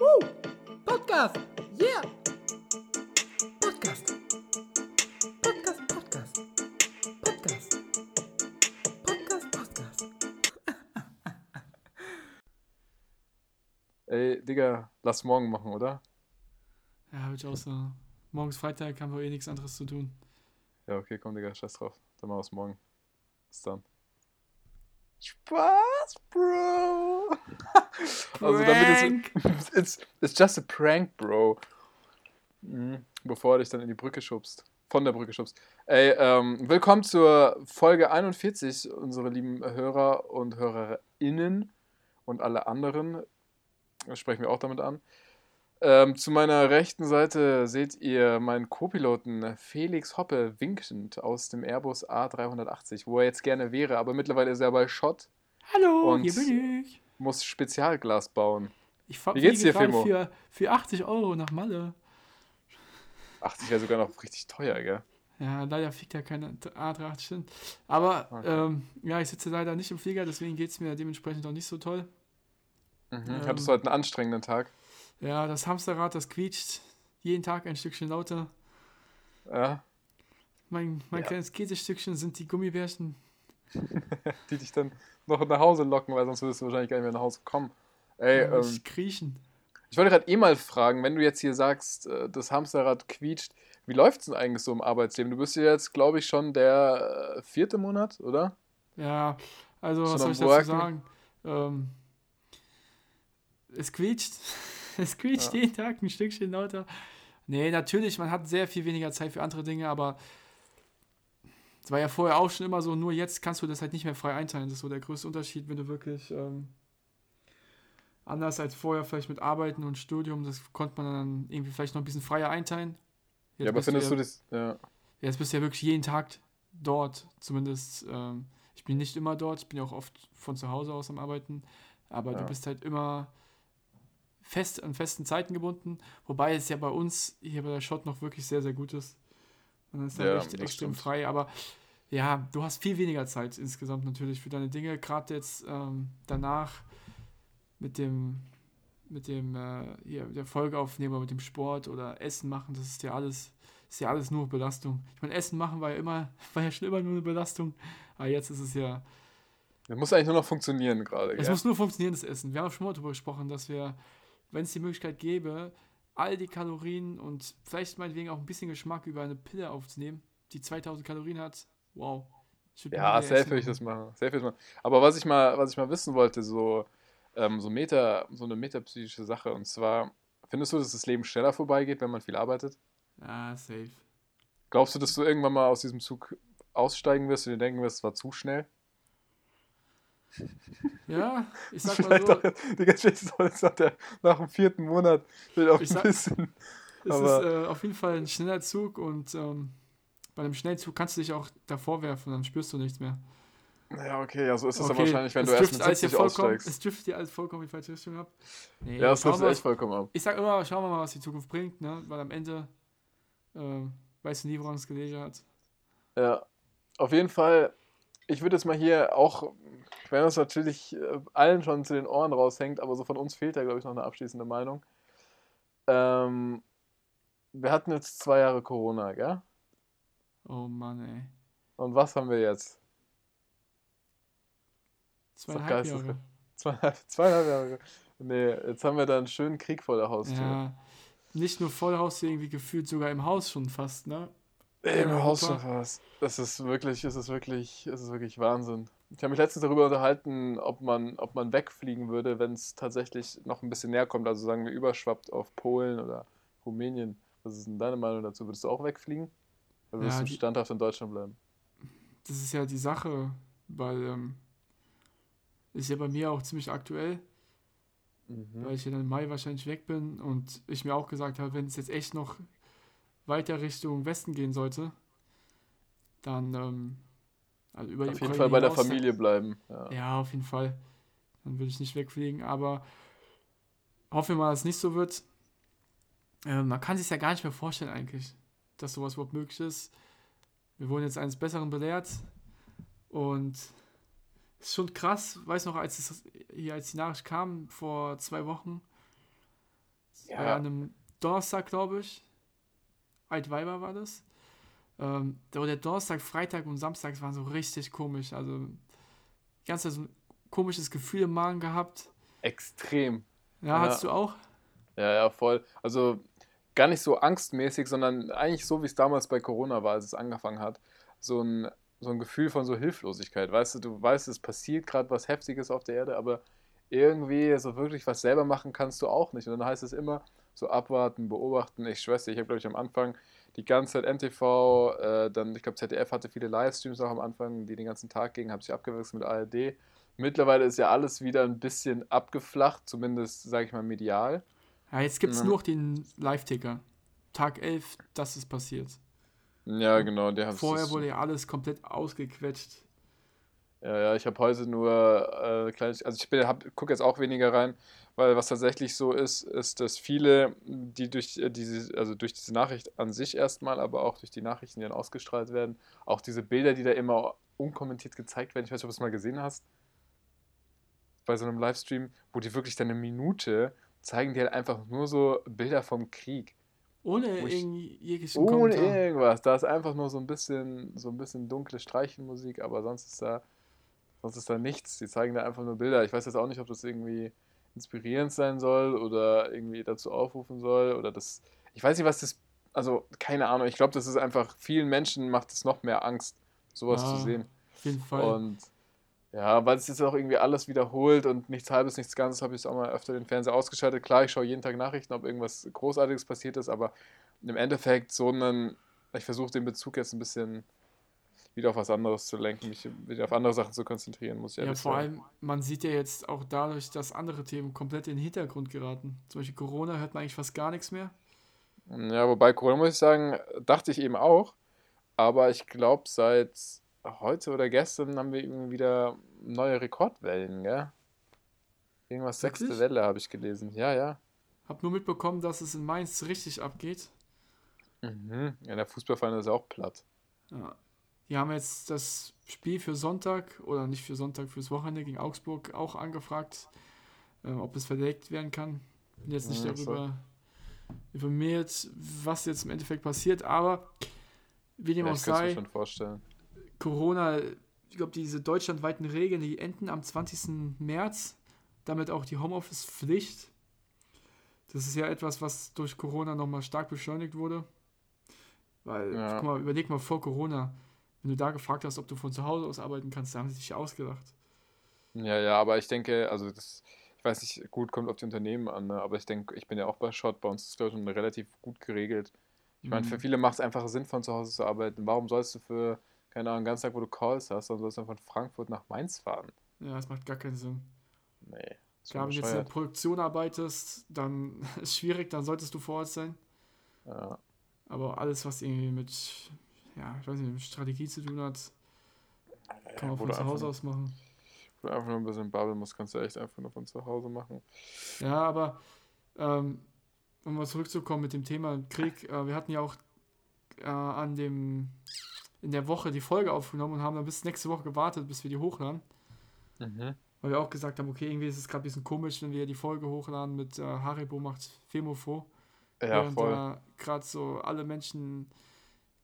Woo! Podcast! Yeah! Podcast! Podcast, Podcast! Podcast! Podcast, Podcast! Ey, Digga, lass morgen machen, oder? Ja, würde ich auch sagen. Morgens Freitag haben wir eh nichts anderes zu tun. Ja, okay, komm, Digga, scheiß drauf. Dann machen wir es morgen. Bis dann. Spaß, Bro! also damit es, it's, it's just a prank, Bro. Mhm. Bevor er dich dann in die Brücke schubst. Von der Brücke schubst. Ey, ähm, willkommen zur Folge 41, unsere lieben Hörer und HörerInnen und alle anderen. Das sprechen wir auch damit an. Ähm, zu meiner rechten Seite seht ihr meinen Co-Piloten Felix Hoppe winkend aus dem Airbus A380, wo er jetzt gerne wäre, aber mittlerweile ist er bei Schott Hallo, hier bin ich. Muss Spezialglas bauen. Ich Wie geht's dir, Fimo? Für, für 80 Euro nach Malle. 80 wäre sogar noch richtig teuer, gell? Ja, leider fliegt ja keine A380 hin. Aber Okay. ähm, ja, ich sitze leider nicht im Flieger, deswegen geht es mir dementsprechend auch nicht so toll. Mhm. Ähm. Hattest du heute einen anstrengenden Tag? Ja, das Hamsterrad, das quietscht jeden Tag ein Stückchen lauter. Ja? Mein, mein Ja. kleines Käsestückchen sind die Gummibärchen. Die dich dann noch nach Hause locken, weil sonst würdest du wahrscheinlich gar nicht mehr nach Hause kommen. Ey, muss ähm, ich kriechen. ich wollte gerade eh mal fragen, wenn du jetzt hier sagst, äh, das Hamsterrad quietscht, wie läuft es denn eigentlich so im Arbeitsleben? Du bist ja jetzt, glaube ich, schon der äh, vierte Monat, oder? Ja, also Schon was soll ich dazu sagen? Ähm, es quietscht. Es quietscht Ja. jeden Tag ein Stückchen lauter. Nee, natürlich, man hat sehr viel weniger Zeit für andere Dinge, aber war ja vorher auch schon immer so, nur jetzt kannst du das halt nicht mehr frei einteilen. Das ist so der größte Unterschied, wenn du wirklich ähm, anders als vorher vielleicht mit Arbeiten und Studium, das konnte man dann irgendwie vielleicht noch ein bisschen freier einteilen. Jetzt ja, aber findest ja, du das. Ja. Jetzt bist du ja wirklich jeden Tag dort, zumindest. Ähm, ich bin nicht immer dort, ich bin ja auch oft von zu Hause aus am Arbeiten, aber du Ja. bist halt immer fest an festen Zeiten gebunden, wobei es ja bei uns hier bei der Shot noch wirklich sehr, sehr gut ist. Und das ist dann Ja, echt das extrem stimmt. frei, aber ja, du hast viel weniger Zeit insgesamt natürlich für deine Dinge, gerade jetzt ähm, danach mit dem mit dem äh, hier, der Folge aufnehmen oder mit dem Sport oder Essen machen, das ist ja alles ist ja alles nur Belastung. Ich meine, Essen machen war ja immer, war ja schon immer nur eine Belastung, aber jetzt ist es ja, Das muss eigentlich nur noch funktionieren gerade. es gell? muss nur funktionieren, das Essen. Wir haben schon mal darüber gesprochen, dass wir, wenn es die Möglichkeit gäbe, all die Kalorien und vielleicht meinetwegen auch ein bisschen Geschmack über eine Pille aufzunehmen, die 2000 Kalorien hat, wow. Ja, safe würde ich das machen. Safe ich das machen. Aber was ich mal, was ich mal wissen wollte, so, ähm, so, Meta, so eine metapsychische Sache, und zwar, findest du, dass das Leben schneller vorbeigeht, wenn man viel arbeitet? Ja, safe. Glaubst du, dass du irgendwann mal aus diesem Zug aussteigen wirst und dir denken wirst, es war zu schnell? Ja, ich sag mal so, auch, Digga, spätestens jetzt nach, der, nach dem vierten Monat will auch ein sag- bisschen. es ist äh, auf jeden Fall ein schneller Zug und ähm, bei einem schnellen Zug kannst du dich auch davor werfen, dann spürst du nichts mehr. Ja, okay, ja, so ist es dann Okay, wahrscheinlich, wenn es du erst mit alles hier 70 vollkommen, aussteigst. Es driftet hier alles vollkommen in die falsche Richtung ab. Nee, Ja, das schauen trifft echt vollkommen ab. Ich sag immer, schauen wir mal, was die Zukunft bringt, ne? Weil am Ende ähm, weißt du nie, woran es gelegen hat. Ja, auf jeden Fall, ich würde jetzt mal hier auch, wenn es natürlich äh, allen schon zu den Ohren raushängt, aber so von uns fehlt da, glaube ich, noch eine abschließende Meinung. Ähm, wir hatten jetzt zwei Jahre Corona, gell? Oh Mann, ey. Und was haben wir jetzt? Zweieinhalb. Jahre. Zweieinhalb, zweieinhalb Jahre. Nee, jetzt haben wir da einen schönen Krieg vor der Haustür. Ja. Nicht nur vor der Haustür, irgendwie gefühlt sogar im Haus schon fast, ne? Ey, Im. Haus schon fast. Das ist wirklich, es ist wirklich, es ist wirklich Wahnsinn. Ich habe mich letztens darüber unterhalten, ob man, ob man wegfliegen würde, wenn es tatsächlich noch ein bisschen näher kommt, also sagen wir überschwappt auf Polen oder Rumänien. Was ist denn deine Meinung dazu? Würdest du auch wegfliegen? Oder würdest Ja, du die- standhaft in Deutschland bleiben? Das ist ja die Sache, weil ähm, ist ja bei mir auch ziemlich aktuell, Mhm. weil ich ja dann im Mai wahrscheinlich weg bin und ich mir auch gesagt habe, wenn es jetzt echt noch weiter Richtung Westen gehen sollte, dann ähm, also über die Auf jeden Ukraine Fall bei der Familie bleiben. Ja. Ja, auf jeden Fall. Dann würde ich nicht wegfliegen, aber hoffe mal, dass es nicht so wird. Äh, man kann sich ja gar nicht mehr vorstellen eigentlich, dass sowas überhaupt möglich ist. Wir wurden jetzt eines Besseren belehrt und es ist schon krass, weiß noch, als es hier als die Nachricht kam vor zwei Wochen, Ja. Bei einem Donnerstag, glaube ich. Altweiber war das. Ähm, der Donnerstag, Freitag und Samstag waren so richtig komisch. Also, ganz so ein komisches Gefühl im Magen gehabt. Extrem. Ja, ja. hattest du auch? Ja, ja, voll. Also, gar nicht so angstmäßig, sondern eigentlich so, wie es damals bei Corona war, als es angefangen hat. So ein, so ein Gefühl von so Hilflosigkeit. Weißt du, du weißt, es passiert gerade was Heftiges auf der Erde, aber irgendwie so wirklich was selber machen kannst du auch nicht. Und dann heißt es immer so abwarten, beobachten. Ich schwöre ich habe, glaube ich, am Anfang die ganze Zeit NTV, äh, dann, ich glaube, ZDF hatte viele Livestreams auch am Anfang, die den ganzen Tag gingen, habe sich abgewechselt mit ARD. Mittlerweile ist ja alles wieder ein bisschen abgeflacht, zumindest, sage ich mal, medial. Ja, jetzt gibt es ja. nur noch den Live-Ticker. Tag 11, das ist passiert. Ja, genau. Der Vorher wurde ja alles komplett ausgequetscht. Ja, ja, ich habe heute nur äh, kleines, also ich gucke jetzt auch weniger rein, weil was tatsächlich so ist, ist, dass viele, die durch äh, diese, also durch diese Nachricht an sich erstmal, aber auch durch die Nachrichten, die dann ausgestrahlt werden, auch diese Bilder, die da immer unkommentiert gezeigt werden, ich weiß nicht, ob du es mal gesehen hast, bei so einem Livestream, wo die wirklich dann eine Minute zeigen die halt einfach nur so Bilder vom Krieg. Ohne irgendwie Ohne Kommentar. irgendwas. Da ist einfach nur so ein bisschen, so ein bisschen dunkle Streichenmusik, aber sonst ist da, sonst ist da nichts. Die zeigen da einfach nur Bilder. Ich weiß jetzt auch nicht, ob das irgendwie inspirierend sein soll oder irgendwie dazu aufrufen soll oder das. Ich weiß nicht, was das. Also, keine Ahnung. Ich glaube, das ist einfach, vielen Menschen macht es noch mehr Angst, sowas ja, zu sehen. Auf jeden Fall. Und ja, weil es jetzt auch irgendwie alles wiederholt und nichts halbes, nichts Ganzes, habe ich auch mal öfter den Fernseher ausgeschaltet. Klar, ich schaue jeden Tag Nachrichten, ob irgendwas Großartiges passiert ist, aber im Endeffekt so einen, ich versuche den Bezug jetzt ein bisschen wieder auf was anderes zu lenken, mich wieder auf andere Sachen zu konzentrieren, muss ich Ja, vor sagen. allem, man sieht ja jetzt auch dadurch, dass andere Themen komplett in den Hintergrund geraten. Zum Beispiel Corona hört man eigentlich fast gar nichts mehr. Ja, wobei Corona, muss ich sagen, dachte ich eben auch, aber ich glaube, seit heute oder gestern haben wir irgendwie wieder neue Rekordwellen, gell? Irgendwas Wirklich? sechste Welle habe ich gelesen. Ja, ja. Hab nur mitbekommen, dass es in Mainz richtig abgeht. Mhm. Ja, der Fußballverein ist auch platt. Ja. Die haben jetzt das Spiel für Sonntag oder nicht für Sonntag, fürs Wochenende gegen Augsburg auch angefragt, äh, ob es verlegt werden kann. Bin jetzt nicht ja, darüber so. informiert, was jetzt im Endeffekt passiert, aber wie dem ja, auch sei. Schon vorstellen. Corona, ich glaube, diese deutschlandweiten Regeln, die enden am 20. März, damit auch die Homeoffice-Pflicht. Das ist ja etwas, was durch Corona nochmal stark beschleunigt wurde. Weil, ja. guck mal, überleg mal vor Corona, wenn du da gefragt hast, ob du von zu Hause aus arbeiten kannst, da haben sie dich ausgedacht. Ja, ja, aber ich denke, also das, ich weiß nicht, gut, kommt auf die Unternehmen an, ne? aber ich denke, ich bin ja auch bei Shot, bei uns ist schon relativ gut geregelt. Ich meine, für mhm. viele macht es einfach Sinn, von zu Hause zu arbeiten. Warum sollst du für keine Ahnung, ganzen Tag, wo du Calls hast, dann sollst du von Frankfurt nach Mainz fahren. Ja, das macht gar keinen Sinn. Nee. Klar, wenn du jetzt in der Produktion arbeitest, dann ist es schwierig, dann solltest du vor Ort sein. Ja. Aber alles, was irgendwie mit, ja, ich weiß nicht, mit Strategie zu tun hat, kann man von zu Hause aus machen. Wenn du einfach nur ein bisschen babbeln musst, kannst du echt einfach nur von zu Hause machen. Ja, aber ähm, um mal zurückzukommen mit dem Thema Krieg, äh, wir hatten ja auch äh, an dem in der Woche die Folge aufgenommen und haben dann bis nächste Woche gewartet, bis wir die hochladen. Mhm. Weil wir auch gesagt haben, okay, irgendwie ist es gerade ein bisschen komisch, wenn wir die Folge hochladen mit äh, Haribo macht Femofo. Ja, während da gerade so alle Menschen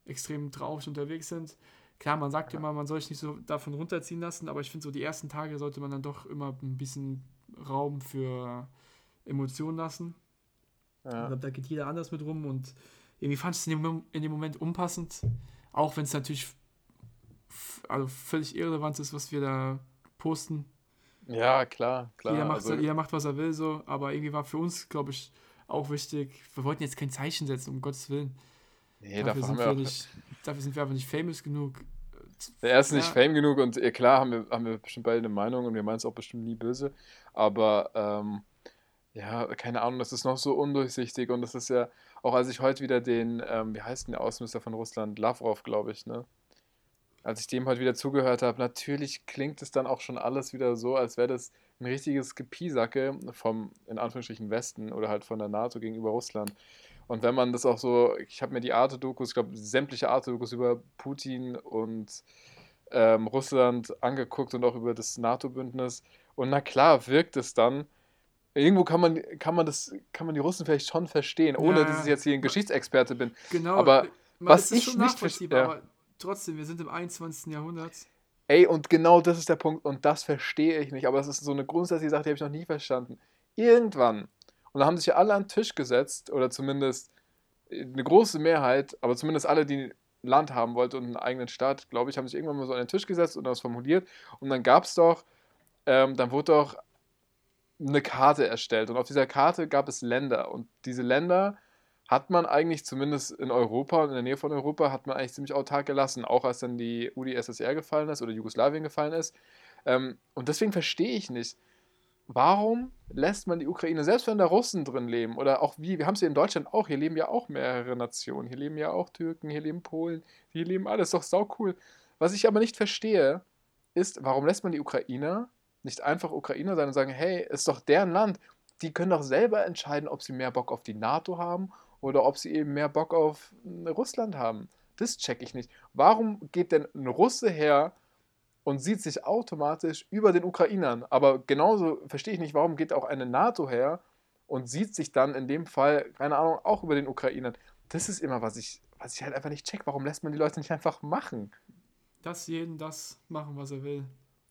extrem traurig unterwegs sind. Klar, man sagt ja. immer, man soll sich nicht so davon runterziehen lassen, aber ich finde so die ersten Tage sollte man dann doch immer ein bisschen Raum für Emotionen lassen. Ja. Ich glaube, da geht jeder anders mit rum und irgendwie fand ich es in, dem, in dem Moment unpassend. Auch wenn es natürlich also völlig irrelevant ist, was wir da posten. Ja, klar, klar. Jeder macht, also, jeder macht, was er will, so, aber irgendwie war für uns, glaube ich, auch wichtig. Wir wollten jetzt kein Zeichen setzen, um Gottes Willen. Nee, dafür, sind wir, wir nicht, dafür sind wir einfach nicht famous genug. Er ist ja. nicht fame genug und ja, klar haben wir, haben wir bestimmt beide eine Meinung und wir meinen es auch bestimmt nie böse. Aber ähm, ja, keine Ahnung, das ist noch so undurchsichtig und das ist ja, auch als ich heute wieder den, ähm, wie heißt denn der Außenminister von Russland, Lavrov, glaube ich, ne? Als ich dem heute wieder zugehört habe, natürlich klingt es dann auch schon alles wieder so, als wäre das ein richtiges Gepiesacke vom, in Anführungsstrichen, Westen oder halt von der NATO gegenüber Russland. Und wenn man das auch so, ich habe mir die Arte-Dokus, ich glaube, sämtliche Arte-Dokus über Putin und ähm, Russland angeguckt und auch über das NATO-Bündnis. Und na klar, wirkt es dann irgendwo kann man, kann man das, kann man die Russen vielleicht schon verstehen, ohne Ja, dass ich jetzt hier ein Geschichtsexperte bin. Genau. Aber äh, man, was ich schon nicht nachvollziehbar, verste- ja. aber trotzdem, wir sind im 21. Jahrhundert. Ey, und genau das ist der Punkt, und das verstehe ich nicht. Aber es ist so eine grundsätzliche Sache, die habe ich noch nie verstanden. Irgendwann, und da haben sich ja alle an den Tisch gesetzt, oder zumindest eine große Mehrheit, aber zumindest alle, die ein Land haben wollten und einen eigenen Staat, glaube ich, haben sich irgendwann mal so an den Tisch gesetzt und das formuliert. Und dann gab es doch, ähm, dann wurde doch eine Karte erstellt. Und auf dieser Karte gab es Länder. Und diese Länder hat man eigentlich zumindest in Europa und in der Nähe von Europa hat man eigentlich ziemlich autark gelassen, auch als dann die UdSSR gefallen ist oder Jugoslawien gefallen ist. Ähm, und deswegen verstehe ich nicht, warum lässt man die Ukraine, selbst wenn da Russen drin leben oder auch wie, wir haben es hier in Deutschland auch, hier leben ja auch mehrere Nationen, hier leben ja auch Türken, hier leben Polen, hier leben alles, doch sau cool. Was ich aber nicht verstehe, ist, warum lässt man die Ukrainer nicht einfach Ukrainer sein und sagen, hey, ist doch deren Land, die können doch selber entscheiden, ob sie mehr Bock auf die NATO haben oder ob sie eben mehr Bock auf äh, Russland haben. Das check ich nicht. Warum geht denn ein Russe her und sieht sich automatisch über den Ukrainern? Aber genauso verstehe ich nicht, warum geht auch eine NATO her und sieht sich dann in dem Fall, keine Ahnung, auch über den Ukrainern. Das ist immer, was ich, was ich halt einfach nicht check. Warum lässt man die Leute nicht einfach machen? Dass jeden das machen, was er will.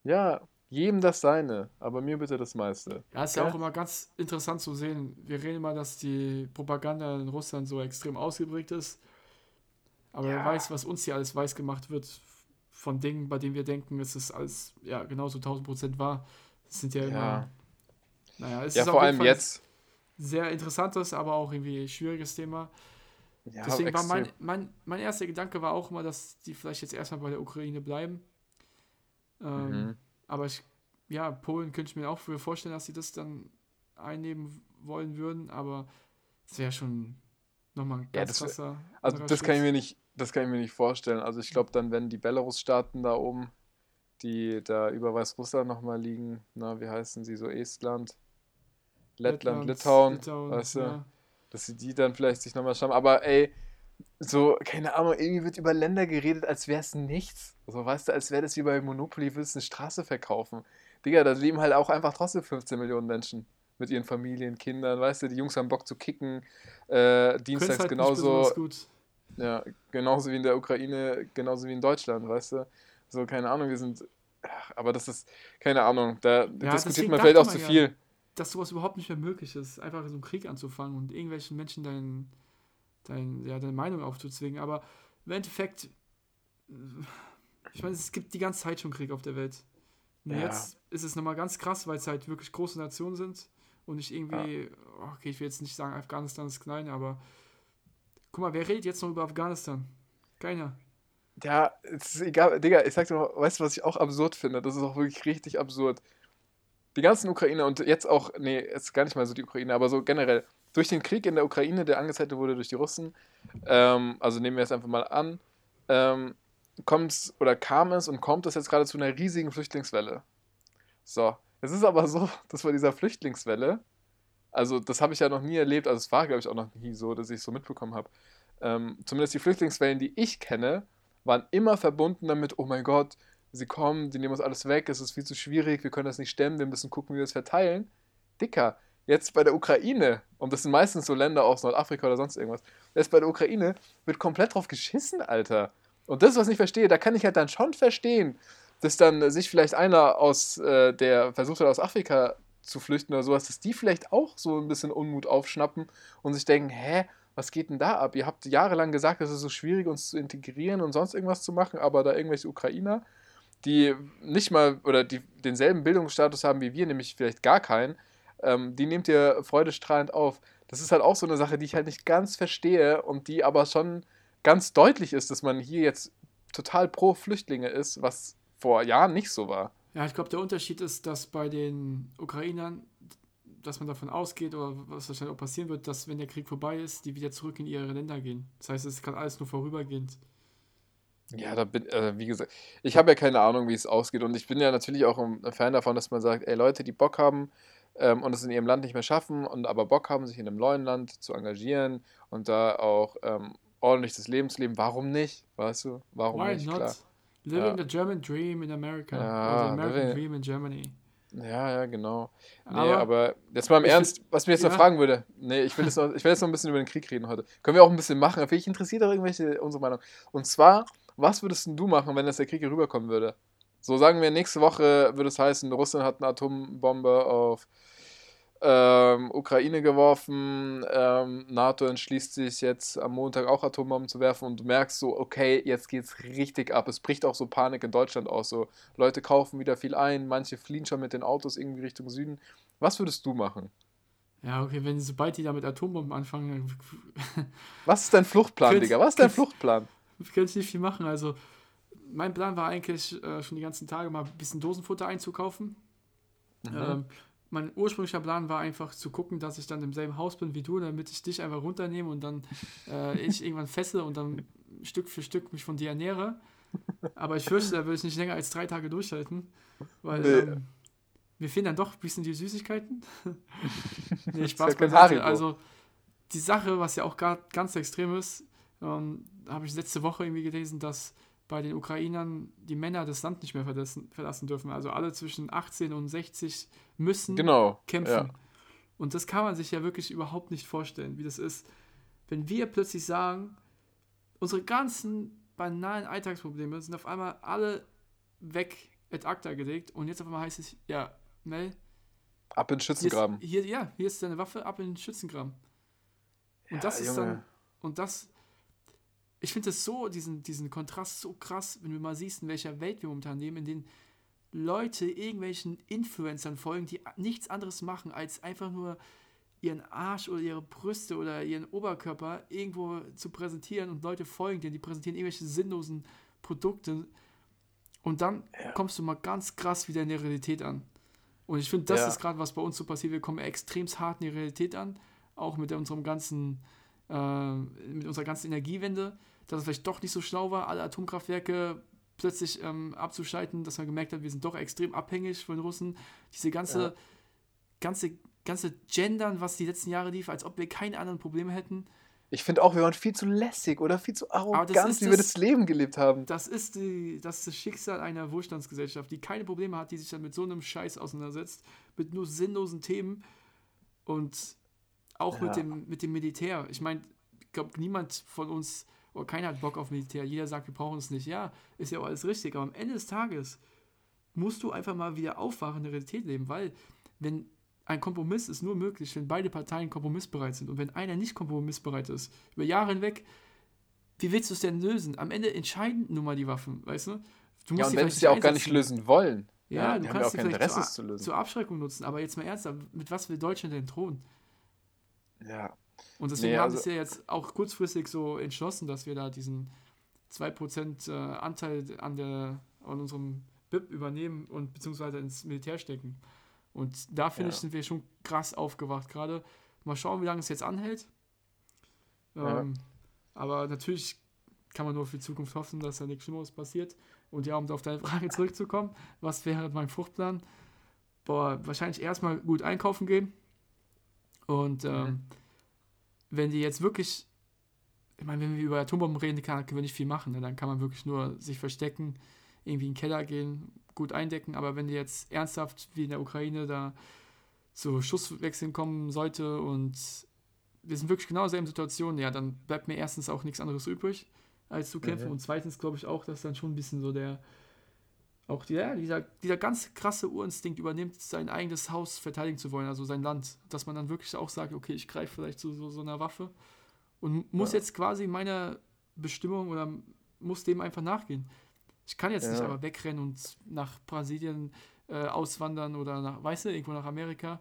Ja, jedem das seine, aber mir bitte das meiste. Ja, ist ja Ja. auch immer ganz interessant zu sehen. Wir reden immer, dass die Propaganda in Russland so extrem ausgeprägt ist. Aber wer Ja. weiß, was uns hier alles weiß gemacht wird von Dingen, bei denen wir denken, es ist alles ja genauso 1000 Prozent wahr. Das sind ja immer. Ja. Naja, es Ja, ist vor allem jetzt. sehr interessantes, aber auch irgendwie schwieriges Thema. Ja, Deswegen war mein, mein, mein erster Gedanke war auch immer, dass die vielleicht jetzt erstmal bei der Ukraine bleiben. Ähm, Mhm. Aber ich, ja, Polen könnte ich mir auch früher vorstellen, dass sie das dann einnehmen wollen würden, aber es wäre schon nochmal ein Ja, ganz das wär- krasser. Also das kann ich mir nicht, das kann ich mir nicht vorstellen. Also ich glaube dann, wenn die Belarus-Staaten da oben, die da über Weißrussland nochmal liegen, na, wie heißen sie, so Estland, Lettland, Litauen, weißt du, ja. dass sie die dann vielleicht sich nochmal schauen. Aber ey, so, keine Ahnung, irgendwie wird über Länder geredet, als wäre es nichts. So, weißt du, als wäre das wie bei Monopoly, willst du eine Straße verkaufen. Digga, da leben halt auch einfach trotzdem 15 Millionen Menschen mit ihren Familien, Kindern, weißt du, die Jungs haben Bock zu kicken, äh, dienstags halt genauso. Ja, genauso wie in der Ukraine, genauso wie in Deutschland, weißt du? So, keine Ahnung, wir sind. ach, Aber das ist, keine Ahnung, da diskutiert deswegen man vielleicht auch zu man ja, viel. Dass sowas überhaupt nicht mehr möglich ist, einfach so einen Krieg anzufangen und irgendwelchen Menschen dein, dein, ja, deine Meinung aufzuzwingen. Aber im Endeffekt, ich meine, es gibt die ganze Zeit schon Krieg auf der Welt. Ja. jetzt ist es nochmal ganz krass, weil es halt wirklich große Nationen sind und nicht irgendwie, okay, ich will jetzt nicht sagen, Afghanistan ist klein, aber guck mal, wer redet jetzt noch über Afghanistan? Keiner. Ja, es ist egal, Digga, ich sag dir mal, weißt du, was ich auch absurd finde? Das ist auch wirklich richtig absurd. Die ganzen Ukrainer und jetzt auch, nee, jetzt gar nicht mal so die Ukraine, aber so generell, durch den Krieg in der Ukraine, der angezettelt wurde durch die Russen, ähm, also nehmen wir es einfach mal an, ähm, kommt es oder kam es und kommt es jetzt gerade zu einer riesigen Flüchtlingswelle. So, es ist aber so, dass bei dieser Flüchtlingswelle, also das habe ich ja noch nie erlebt, also es war, glaube ich, auch noch nie so, dass ich es so mitbekommen habe. Ähm, zumindest die Flüchtlingswellen, die ich kenne, waren immer verbunden damit, oh mein Gott, sie kommen, die nehmen uns alles weg, es ist viel zu schwierig, wir können das nicht stemmen, wir müssen gucken, wie wir es verteilen. Dicker, jetzt bei der Ukraine, und das sind meistens so Länder aus Nordafrika oder sonst irgendwas, jetzt bei der Ukraine wird komplett drauf geschissen, Alter. Und das, was ich verstehe, da kann ich halt dann schon verstehen, dass dann sich vielleicht einer aus, äh, der versucht hat, aus Afrika zu flüchten oder sowas, dass die vielleicht auch so ein bisschen Unmut aufschnappen und sich denken, hä, was geht denn da ab? Ihr habt jahrelang gesagt, es ist so schwierig, uns zu integrieren und sonst irgendwas zu machen, aber da irgendwelche Ukrainer, die nicht mal oder die denselben Bildungsstatus haben wie wir, nämlich vielleicht gar keinen, ähm, die nehmt ihr freudestrahlend auf. Das ist halt auch so eine Sache, die ich halt nicht ganz verstehe und die aber schon ganz deutlich ist, dass man hier jetzt total pro Flüchtlinge ist, was vor Jahren nicht so war. Ja, ich glaube, der Unterschied ist, dass bei den Ukrainern, dass man davon ausgeht, oder was wahrscheinlich auch passieren wird, dass, wenn der Krieg vorbei ist, die wieder zurück in ihre Länder gehen. Das heißt, es kann alles nur vorübergehend. Ja, da bin, äh, wie gesagt, ich habe ja keine Ahnung, wie es ausgeht. Und ich bin ja natürlich auch ein Fan davon, dass man sagt, ey, Leute, die Bock haben ähm, und es in ihrem Land nicht mehr schaffen und aber Bock haben, sich in einem neuen Land zu engagieren und da auch ähm, ordentlich das Leben zu leben, warum nicht? Weißt du? Warum Why nicht? not? Klar. Living Ja. the German dream in America. Ja, the American dream in Germany. Ja, ja, genau. Nee, Aber aber, jetzt mal im Ernst, was mich jetzt noch ja. fragen würde. Nee, ich will, jetzt noch, ich will jetzt noch ein bisschen über den Krieg reden heute. Können wir auch ein bisschen machen. Mich interessiert auch irgendwelche unsere Meinung. Und zwar, was würdest du machen, wenn jetzt der Krieg hier rüberkommen würde? So sagen wir, nächste Woche würde es heißen, Russland hat eine Atombombe auf ähm, Ukraine geworfen, ähm, NATO entschließt sich jetzt am Montag auch Atombomben zu werfen und du merkst so, okay, jetzt geht's richtig ab. Es bricht auch so Panik in Deutschland aus. So, Leute kaufen wieder viel ein, manche fliehen schon mit den Autos irgendwie Richtung Süden. Was würdest du machen? ja, okay, wenn sobald die da mit Atombomben anfangen, dann Was ist dein Fluchtplan, Digga? Was ist dein Fluchtplan? kann ich nicht viel machen. Also, mein Plan war eigentlich äh, schon die ganzen Tage mal ein bisschen Dosenfutter einzukaufen. Mhm. Ähm, mein ursprünglicher Plan war einfach zu gucken, dass ich dann im selben Haus bin wie du, damit ich dich einfach runternehme und dann äh, ich irgendwann fessel und dann Stück für Stück mich von dir ernähre. Aber ich fürchte, da würde ich nicht länger als drei Tage durchhalten, weil Nee. ähm, mir fehlen dann doch ein bisschen die Süßigkeiten. nee, Spaß beiseite. Also die Sache, was ja auch gar, ganz extrem ist, ähm, habe ich letzte Woche irgendwie gelesen, dass bei den Ukrainern die Männer das Land nicht mehr verlassen, verlassen dürfen. Also alle zwischen 18 und 60 müssen Genau. kämpfen. Ja. Und das kann man sich ja wirklich überhaupt nicht vorstellen, wie das ist, wenn wir plötzlich sagen, unsere ganzen banalen Alltagsprobleme sind auf einmal alle weg ad acta gelegt und jetzt auf einmal heißt es, ja, Mel, Ab in den hier ist, Schützengraben. hier, ja, hier ist deine Waffe, ab in den Schützengraben. Und Ja, das ist Junge. dann, und das, ich finde das so, diesen, diesen Kontrast so krass, wenn du mal siehst, in welcher Welt wir momentan leben, in denen Leute irgendwelchen Influencern folgen, die nichts anderes machen, als einfach nur ihren Arsch oder ihre Brüste oder ihren Oberkörper irgendwo zu präsentieren und Leute folgen denen, die präsentieren irgendwelche sinnlosen Produkte und dann kommst du mal ganz krass wieder in der Realität an. Und ich finde, das Ja. ist gerade, was bei uns so passiert. Wir kommen extrem hart in die Realität an, auch mit unserem ganzen, äh, mit unserer ganzen Energiewende, dass es vielleicht doch nicht so schlau war, alle Atomkraftwerke plötzlich ähm, abzuschalten, dass man gemerkt hat, wir sind doch extrem abhängig von den Russen. Diese ganze, Ja. ganze, ganze Gendern, was die letzten Jahre lief, als ob wir keine anderen Probleme hätten. Ich finde auch, wir waren viel zu lässig oder viel zu arrogant, wie wir das- das Leben gelebt haben. Das ist, die, das ist das Schicksal einer Wohlstandsgesellschaft, die keine Probleme hat, die sich dann mit so einem Scheiß auseinandersetzt, mit nur sinnlosen Themen und auch mit, Ja. dem, mit dem Militär. Ich meine, ich glaube, niemand von uns, oder keiner hat Bock auf Militär. Jeder sagt, wir brauchen es nicht. Ja, ist ja auch alles richtig, aber am Ende des Tages musst du einfach mal wieder aufwachen, in der Realität leben, weil wenn ein Kompromiss ist nur möglich, wenn beide Parteien kompromissbereit sind und wenn einer nicht kompromissbereit ist, über Jahre hinweg, wie willst du es denn lösen? Am Ende entscheiden nun mal die Waffen, weißt du? Du Ja, und wenn sie es ja auch gar nicht lösen wollen. Ja, du die haben ja auch kannst sie kein vielleicht Interesse, zu zur Abschreckung nutzen, aber jetzt mal ernsthaft, mit was will Deutschland denn drohen? Ja. Und deswegen Nee, haben also- sie ja jetzt auch kurzfristig so entschlossen, dass wir da diesen 2% äh, Anteil an, der, an unserem BIP übernehmen und beziehungsweise ins Militär stecken. Und da finde ich, Ja. sind wir schon krass aufgewacht gerade. Mal schauen, wie lange es jetzt anhält. Ja. Ähm, Aber natürlich kann man nur für die Zukunft hoffen, dass da nichts Schlimmeres passiert. Und ja, um auf deine Frage zurückzukommen, was wäre mein Fruchtplan? Boah, wahrscheinlich erstmal gut einkaufen gehen. Und ähm, Mhm. wenn die jetzt wirklich, ich meine, wenn wir über Atombomben reden, kann, können wir nicht viel machen. Ne? Dann kann man wirklich nur sich verstecken, irgendwie in den Keller gehen, gut eindecken. Aber wenn die jetzt ernsthaft wie in der Ukraine da zu Schusswechseln kommen sollte und wir sind wirklich genau in derselben Situation, ja, dann bleibt mir erstens auch nichts anderes übrig, als zu kämpfen. Mhm. Und zweitens glaube ich auch, dass dann schon ein bisschen so der, auch die, ja, dieser, dieser ganz krasse Urinstinkt übernimmt, sein eigenes Haus verteidigen zu wollen, also sein Land. Dass man dann wirklich auch sagt, okay, ich greife vielleicht zu so, so einer Waffe und muss Ja. jetzt quasi meiner Bestimmung oder muss dem einfach nachgehen. Ich kann jetzt nicht Ja. aber wegrennen und nach Brasilien äh, auswandern oder nach, weißt du, irgendwo nach Amerika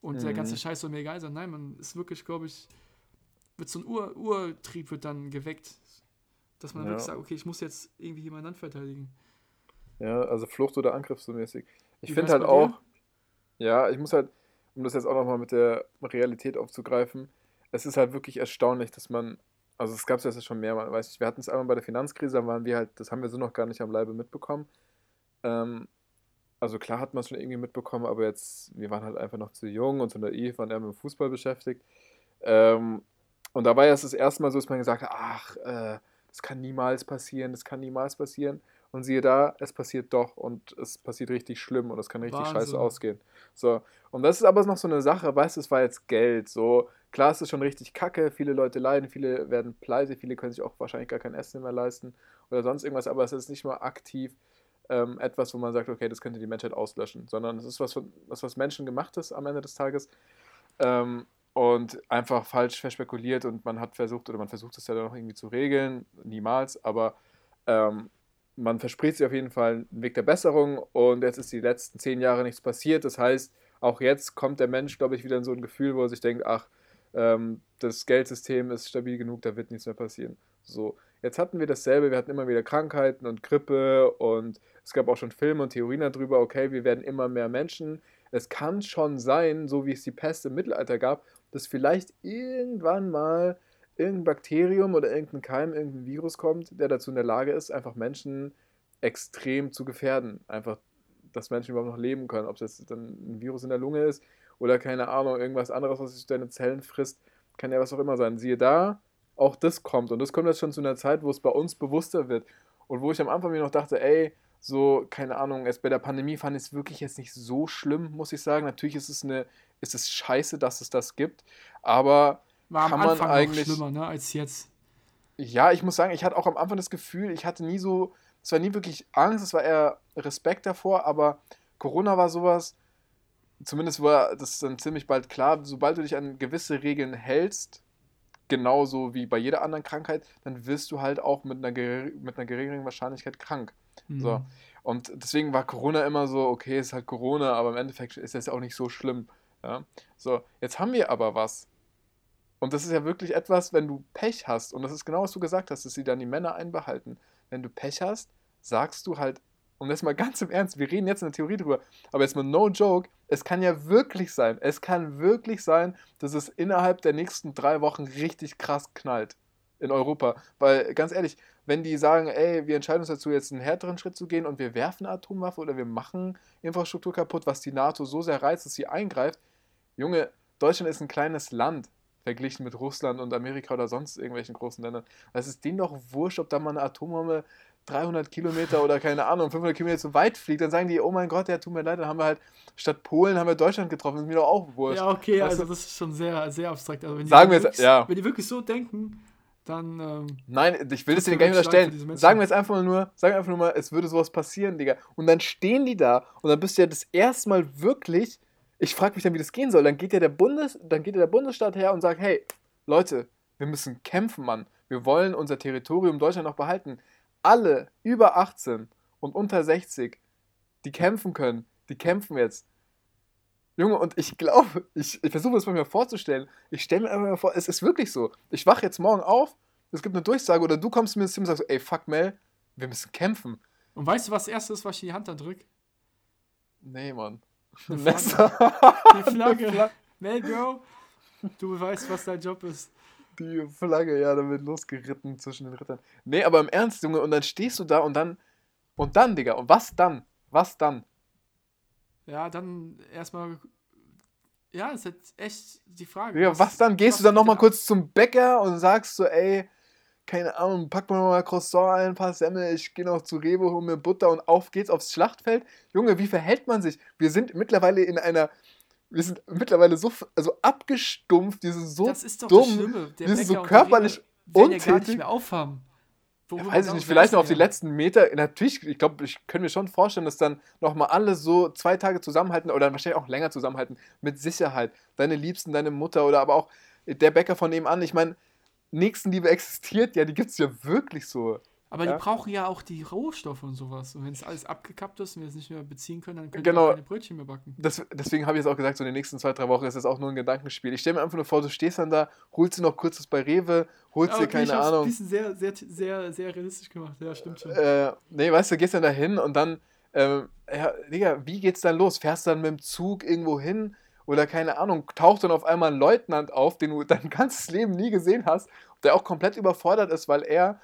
und der Mhm. ganze Scheiß soll mir egal sein. Nein, man ist wirklich, glaube ich, wird so ein Ur Urtrieb wird dann geweckt, dass man Ja. wirklich sagt, okay, ich muss jetzt irgendwie hier mein Land verteidigen. Ja, also Flucht oder Angriff so mäßig. Ich finde halt auch, ja, ich muss halt, um das jetzt auch nochmal mit der Realität aufzugreifen, es ist halt wirklich erstaunlich, dass man, also es gab es jetzt schon mehrmals, weiß ich, wir hatten es einmal bei der Finanzkrise, da waren wir halt, das haben wir so noch gar nicht am Leibe mitbekommen. Ähm, also klar hat man es schon irgendwie mitbekommen, aber jetzt, wir waren halt einfach noch zu jung und zu naiv, waren eher mit dem Fußball beschäftigt. Ähm, und da war ja das erste Mal so, dass man gesagt hat, ach, äh, das kann niemals passieren, das kann niemals passieren. Und siehe da, es passiert doch und es passiert richtig schlimm und es kann richtig Wahnsinn. scheiße ausgehen. So, und das ist aber noch so eine Sache, weißt du, es war jetzt Geld. So, klar, es ist schon richtig kacke, viele Leute leiden, viele werden pleite, viele können sich auch wahrscheinlich gar kein Essen mehr leisten oder sonst irgendwas, aber es ist nicht mal aktiv ähm, etwas, wo man sagt, okay, das könnte die Menschheit auslöschen, sondern es ist was, was, was Menschen gemacht ist am Ende des Tages ähm, und einfach falsch verspekuliert und man hat versucht, oder man versucht es ja dann noch irgendwie zu regeln, niemals, aber ähm, man verspricht sich auf jeden Fall einen Weg der Besserung und jetzt ist die letzten zehn Jahre nichts passiert. Das heißt, auch jetzt kommt der Mensch, glaube ich, wieder in so ein Gefühl, wo er sich denkt, ach, ähm, das Geldsystem ist stabil genug, da wird nichts mehr passieren. So, jetzt hatten wir dasselbe, wir hatten immer wieder Krankheiten und Grippe und es gab auch schon Filme und Theorien darüber, okay, wir werden immer mehr Menschen. Es kann schon sein, so wie es die Pest im Mittelalter gab, dass vielleicht irgendwann mal irgendein Bakterium oder irgendein Keim, irgendein Virus kommt, der dazu in der Lage ist, einfach Menschen extrem zu gefährden. Einfach, dass Menschen überhaupt noch leben können. Ob es jetzt dann ein Virus in der Lunge ist oder keine Ahnung, irgendwas anderes, was sich deine Zellen frisst, kann ja was auch immer sein. Siehe da, auch das kommt. Und das kommt jetzt schon zu einer Zeit, wo es bei uns bewusster wird. Und wo ich am Anfang mir noch dachte, ey, so, keine Ahnung, erst bei der Pandemie fand ich es wirklich jetzt nicht so schlimm, muss ich sagen. Natürlich ist es eine, ist es scheiße, dass es das gibt. Aber War am kann man Anfang eigentlich- noch schlimmer, ne, als jetzt. ja, ich muss sagen, ich hatte auch am Anfang das Gefühl, ich hatte nie so, es war nie wirklich Angst, es war eher Respekt davor, aber Corona war sowas, zumindest war das dann ziemlich bald klar, sobald du dich an gewisse Regeln hältst, genauso wie bei jeder anderen Krankheit, dann wirst du halt auch mit einer, mit einer geringeren Wahrscheinlichkeit krank. Mhm. So. Und deswegen war Corona immer so, okay, ist halt Corona, aber im Endeffekt ist das auch nicht so schlimm. Ja? So, jetzt haben wir aber was. Und das ist ja wirklich etwas, wenn du Pech hast, und das ist genau, was du gesagt hast, dass sie dann die Männer einbehalten. Wenn du Pech hast, sagst du halt, und jetzt mal ganz im Ernst, wir reden jetzt in der Theorie drüber, aber jetzt mal no joke, es kann ja wirklich sein, es kann wirklich sein, dass es innerhalb der nächsten drei Wochen richtig krass knallt in Europa. Weil, ganz ehrlich, wenn die sagen, ey, wir entscheiden uns dazu, jetzt einen härteren Schritt zu gehen und wir werfen Atomwaffe oder wir machen Infrastruktur kaputt, was die NATO so sehr reizt, dass sie eingreift. Junge, Deutschland ist ein kleines Land verglichen mit Russland und Amerika oder sonst irgendwelchen großen Ländern. Es ist denen doch wurscht, ob da mal eine Atombombe 300 Kilometer oder keine Ahnung, 500 Kilometer zu weit fliegt. Dann sagen die, oh mein Gott, ja, tut mir leid, dann haben wir halt statt Polen haben wir Deutschland getroffen. Das ist mir doch auch wurscht. Ja, okay, Weißt also du? das ist schon sehr, sehr abstrakt. Also wenn die Sagen wir wirklich, jetzt- ja. Wenn die wirklich so denken, dann ähm, Nein, ich will das denen gar nicht unterstellen. Sagen wir jetzt einfach mal nur, sagen wir einfach nur mal, es würde sowas passieren, Digga. Und dann stehen die da und dann bist du ja das erste Mal wirklich, ich frage mich dann, wie das gehen soll. Dann geht ja der Bundes, dann geht ja der Bundesstaat her und sagt, hey, Leute, wir müssen kämpfen, Mann. Wir wollen unser Territorium Deutschland noch behalten. Alle über 18 und unter 60, die kämpfen können, die kämpfen jetzt. Junge, und ich glaube, ich, ich versuche es mir vorzustellen. Ich stelle mir einfach mal vor, es ist wirklich so. Ich wache jetzt morgen auf, es gibt eine Durchsage oder du kommst mir ins Zimmer und sagst, ey, fuck Mel, wir müssen kämpfen. Und weißt du, was das erste ist, was ich in die Hand da drück? Nee, Mann. Eine Ein Flagge. Messer. Die Flagge. Mel, Bro, du weißt, was dein Job ist. Die Flagge, ja, da wird losgeritten zwischen den Rittern. Nee, aber im Ernst, Junge, und dann stehst du da und dann, und dann, Digga, und was dann? Was dann? Ja, dann erstmal. Ja, ist jetzt echt die Frage. Digga, was dann? Gehst du dann nochmal kurz zum Bäcker und sagst so, ey, keine Ahnung, pack mir mal Croissant ein, ein paar Semmel, ich gehe noch zu Rewe, hol mir Butter und auf geht's aufs Schlachtfeld. Junge, wie verhält man sich? Wir sind mittlerweile in einer, wir sind mittlerweile so also abgestumpft, sind so Das ist doch dumm, das wir sind so körperlich werden ja gar untätig. nicht mehr aufhaben. Ja, weiß ich da- nicht, vielleicht noch auf die letzten Meter. Natürlich, ich glaube, ich könnte mir schon vorstellen, dass dann nochmal alle so zwei Tage zusammenhalten oder wahrscheinlich auch länger zusammenhalten. Mit Sicherheit. Deine Liebsten, deine Mutter oder aber auch der Bäcker von nebenan. Ich meine, Nächstenliebe existiert ja, die gibt es ja wirklich so. Aber Ja. die brauchen ja auch die Rohstoffe und sowas. Und wenn es alles abgekappt ist und wir es nicht mehr beziehen können, dann können Genau. wir keine Brötchen mehr backen. Das, deswegen habe ich es auch gesagt, so in den nächsten zwei, drei Wochen ist das auch nur ein Gedankenspiel. Ich stelle mir einfach nur vor, du stehst dann da, holst dir noch kurz was bei Rewe, holst dir, ich keine hab's Ahnung. ein bisschen sehr, sehr, sehr, sehr realistisch gemacht. Ja, stimmt schon. Äh, nee, weißt du, gehst dann da hin und dann, ähm, ja, Digga, wie geht's dann los? Fährst du dann mit dem Zug irgendwo hin oder keine Ahnung, taucht dann auf einmal ein Leutnant auf, den du dein ganzes Leben nie gesehen hast, der auch komplett überfordert ist, weil er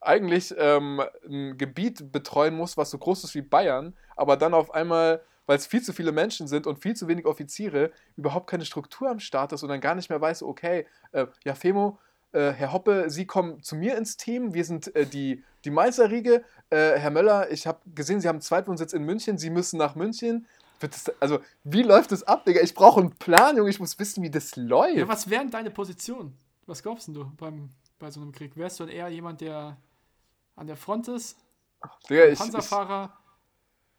eigentlich ähm, ein Gebiet betreuen muss, was so groß ist wie Bayern, aber dann auf einmal, weil es viel zu viele Menschen sind und viel zu wenig Offiziere, überhaupt keine Struktur am Start ist und dann gar nicht mehr weiß, okay, äh, ja, Femo, äh, Herr Hoppe, Sie kommen zu mir ins Team, wir sind äh, die, die Meisterriege. Äh, Herr Möller, ich habe gesehen, Sie haben einen Zweitwohnsitz in München, Sie müssen nach München. Das, also, wie läuft das ab, Digga? Ich brauche einen Plan, Junge, ich muss wissen, wie das läuft. Ja, was wären deine Positionen? Was glaubst du beim, bei so einem Krieg? Wärst du eher jemand, der an der Front ist? Digga, ich, ich, Panzerfahrer?